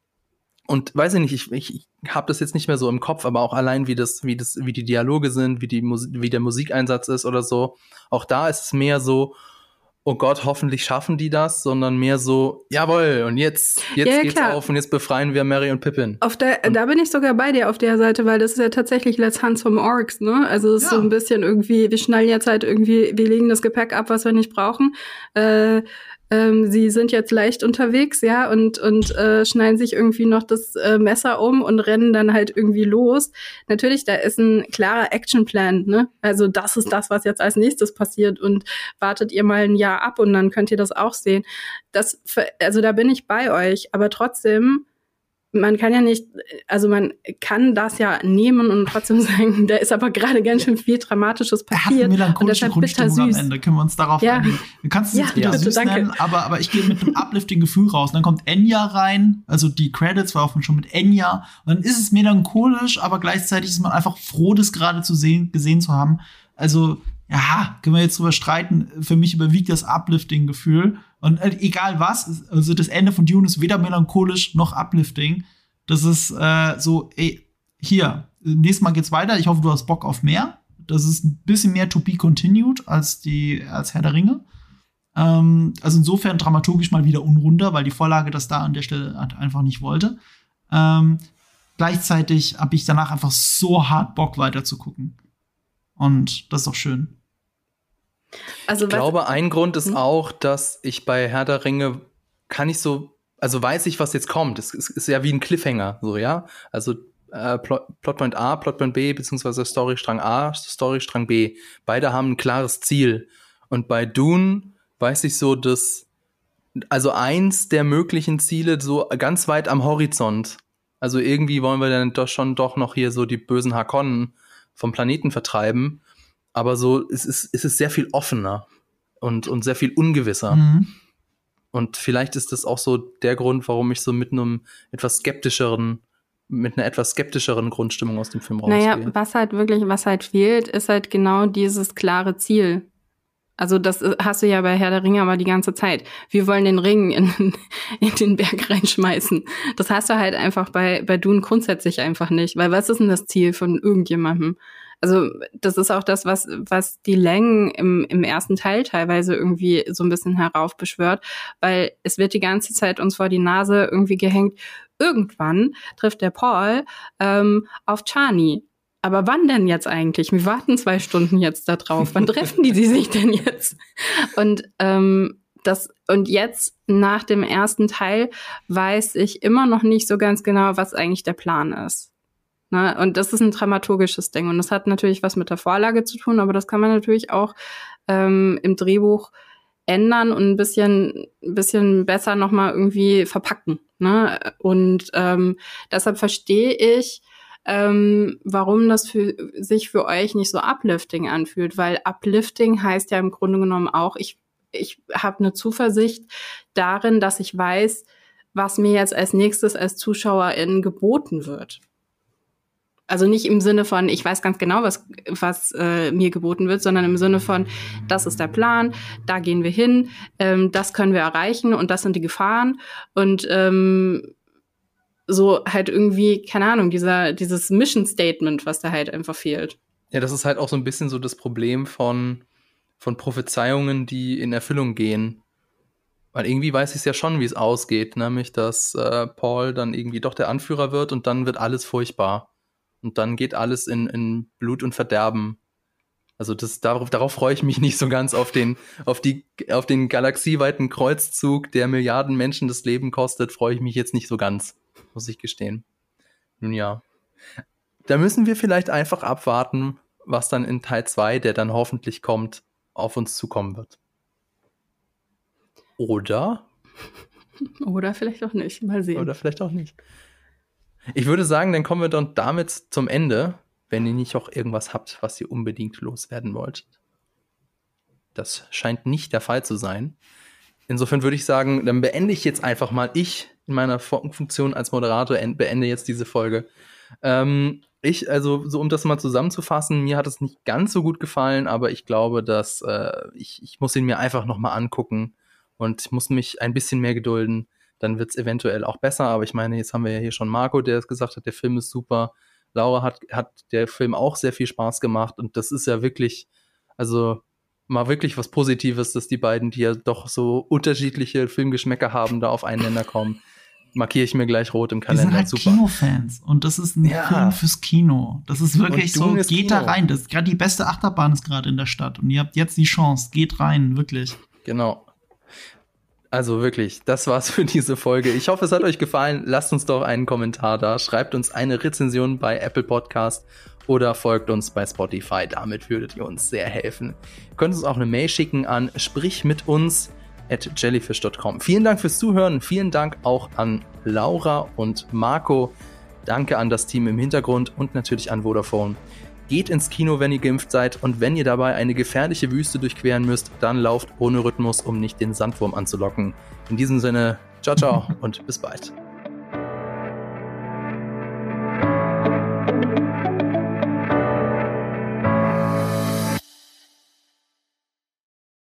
und weiß ich nicht, ich, ich, ich habe das jetzt nicht mehr so im Kopf, aber auch allein wie das, wie das, wie die Dialoge sind, wie die Musik, wie der Musikeinsatz ist oder so. Auch da ist es mehr so, oh Gott, hoffentlich schaffen die das, sondern mehr so, jawohl, und jetzt, jetzt ja, geht's klar. auf und jetzt befreien wir Mary und Pippin. Auf der, und da bin ich sogar bei dir auf der Seite, weil das ist ja tatsächlich Let's Hunt vom Orks, ne? Also es ist ja. so ein bisschen irgendwie, wir schnallen jetzt halt irgendwie, wir legen das Gepäck ab, was wir nicht brauchen. Äh, ähm, sie sind jetzt leicht unterwegs, ja, und, und äh, schneiden sich irgendwie noch das äh, Messer um und rennen dann halt irgendwie los. Natürlich, da ist ein klarer Actionplan, ne? Also das ist das, was jetzt als nächstes passiert und wartet ihr mal ein Jahr ab und dann könnt ihr das auch sehen. Das, also da bin ich bei euch, aber trotzdem man kann ja nicht, also man kann das ja nehmen und trotzdem sagen, da ist aber gerade ganz schön viel Dramatisches passiert. Er hat und deshalb bitter süß. am Ende. Können wir uns darauf ja. einigen? Du kannst es ja, jetzt bitte ja. süß bitte, nennen, aber, aber ich gehe mit einem uplifting Gefühl raus. Und dann kommt Enya rein, also die Credits war auch schon mit Enya. Und dann ist es melancholisch, aber gleichzeitig ist man einfach froh, das gerade zu sehen, gesehen zu haben. Also, ja, können wir jetzt drüber streiten. Für mich überwiegt das Uplifting-Gefühl. Und äh, egal was, also das Ende von Dune ist weder melancholisch noch uplifting. Das ist äh, so, ey, hier, nächstes Mal geht's weiter. Ich hoffe, du hast Bock auf mehr. Das ist ein bisschen mehr to be continued als die, als Herr der Ringe. Ähm, also insofern dramaturgisch mal wieder unrunder, weil die Vorlage das da an der Stelle einfach nicht wollte. Ähm, gleichzeitig habe ich danach einfach so hart Bock weiter zu gucken. Und das ist doch schön. Also, ich glaube, ein Grund ist hm? auch, dass ich bei Herr der Ringe kann ich so, also weiß ich, was jetzt kommt. Es ist, ist ja wie ein Cliffhanger, so, ja. Also äh, Plot, Plotpoint A, Plotpoint B, beziehungsweise Storystrang A, Storystrang B. Beide haben ein klares Ziel. Und bei Dune weiß ich so, dass, also eins der möglichen Ziele so ganz weit am Horizont. Also irgendwie wollen wir dann doch schon doch noch hier so die bösen Hakonnen vom Planeten vertreiben aber so es ist, es ist sehr viel offener und, und sehr viel ungewisser. Mhm. Und vielleicht ist das auch so der Grund, warum ich so mit einem etwas skeptischeren, mit einer etwas skeptischeren Grundstimmung aus dem Film rausgehe. Naja, was halt wirklich, was halt fehlt, ist halt genau dieses klare Ziel. Also das äh, hast du ja bei Herr der Ringe aber die ganze Zeit. Wir wollen den Ring in, in den Berg reinschmeißen. Das hast du halt einfach bei, bei Dune grundsätzlich einfach nicht. Weil was ist denn das Ziel von irgendjemandem? Also das ist auch das, was, was die Längen im, im ersten Teil teilweise irgendwie so ein bisschen heraufbeschwört, weil es wird die ganze Zeit uns vor die Nase irgendwie gehängt. Irgendwann trifft der Paul ähm, auf Chani. Aber wann denn jetzt eigentlich? Wir warten zwei Stunden jetzt da drauf. Wann treffen die, die sich denn jetzt? Und ähm, das und jetzt nach dem ersten Teil weiß ich immer noch nicht so ganz genau, was eigentlich der Plan ist. Ne? Und das ist ein dramaturgisches Ding. Und das hat natürlich was mit der Vorlage zu tun, aber das kann man natürlich auch ähm, im Drehbuch ändern und ein bisschen, ein bisschen besser nochmal irgendwie verpacken. Ne? Und ähm, deshalb verstehe ich, ähm, warum das für, sich für euch nicht so uplifting anfühlt, weil uplifting heißt ja im Grunde genommen auch, ich, ich habe eine Zuversicht darin, dass ich weiß, was mir jetzt als nächstes als Zuschauerin geboten wird. Also nicht im Sinne von, ich weiß ganz genau, was, was äh, mir geboten wird, sondern im Sinne von, das ist der Plan, da gehen wir hin, ähm, das können wir erreichen und das sind die Gefahren. Und ähm, so halt irgendwie, keine Ahnung, dieser, dieses Mission Statement, was da halt einfach fehlt. Ja, das ist halt auch so ein bisschen so das Problem von, von Prophezeiungen, die in Erfüllung gehen. Weil irgendwie weiß ich es ja schon, wie es ausgeht, nämlich dass äh, Paul dann irgendwie doch der Anführer wird und dann wird alles furchtbar. Und dann geht alles in, in Blut und Verderben. Also das, darauf, darauf freue ich mich nicht so ganz auf den, auf die, auf den galaxieweiten Kreuzzug, der Milliarden Menschen das Leben kostet, freue ich mich jetzt nicht so ganz, muss ich gestehen. Nun ja. Da müssen wir vielleicht einfach abwarten, was dann in Teil 2, der dann hoffentlich kommt, auf uns zukommen wird. Oder? Oder vielleicht auch nicht. Mal sehen. Oder vielleicht auch nicht. Ich würde sagen, dann kommen wir dann damit zum Ende, wenn ihr nicht auch irgendwas habt, was ihr unbedingt loswerden wollt. Das scheint nicht der Fall zu sein. Insofern würde ich sagen, dann beende ich jetzt einfach mal ich in meiner Funktion als Moderator beende jetzt diese Folge. Ähm, ich, also, so um das mal zusammenzufassen, mir hat es nicht ganz so gut gefallen, aber ich glaube, dass äh, ich, ich muss ihn mir einfach nochmal angucken und muss mich ein bisschen mehr gedulden dann wird es eventuell auch besser. Aber ich meine, jetzt haben wir ja hier schon Marco, der es gesagt hat, der Film ist super. Laura hat, hat der Film auch sehr viel Spaß gemacht und das ist ja wirklich, also mal wirklich was Positives, dass die beiden, die ja doch so unterschiedliche Filmgeschmäcker haben, da auf einen Nenner kommen. Markiere ich mir gleich rot im Kalender. Die sind halt Super. Kinofans und das ist ein ja. Film fürs Kino. Das ist wirklich so, geht Kino. da rein. Das gerade die beste Achterbahn ist gerade in der Stadt und ihr habt jetzt die Chance. Geht rein, wirklich. Genau Also wirklich, das war's für diese Folge. Ich hoffe, es hat euch gefallen. Lasst uns doch einen Kommentar da. Schreibt uns eine Rezension bei Apple Podcast oder folgt uns bei Spotify. Damit würdet ihr uns sehr helfen. Ihr könnt uns auch eine Mail schicken an sprich mit uns at jellyfish.com. Vielen Dank fürs Zuhören. Vielen Dank auch an Laura und Marco. Danke an das Team im Hintergrund und natürlich an Vodafone. Geht ins Kino, wenn ihr geimpft seid und wenn ihr dabei eine gefährliche Wüste durchqueren müsst, dann lauft ohne Rhythmus, um nicht den Sandwurm anzulocken. In diesem Sinne, ciao, ciao und bis bald.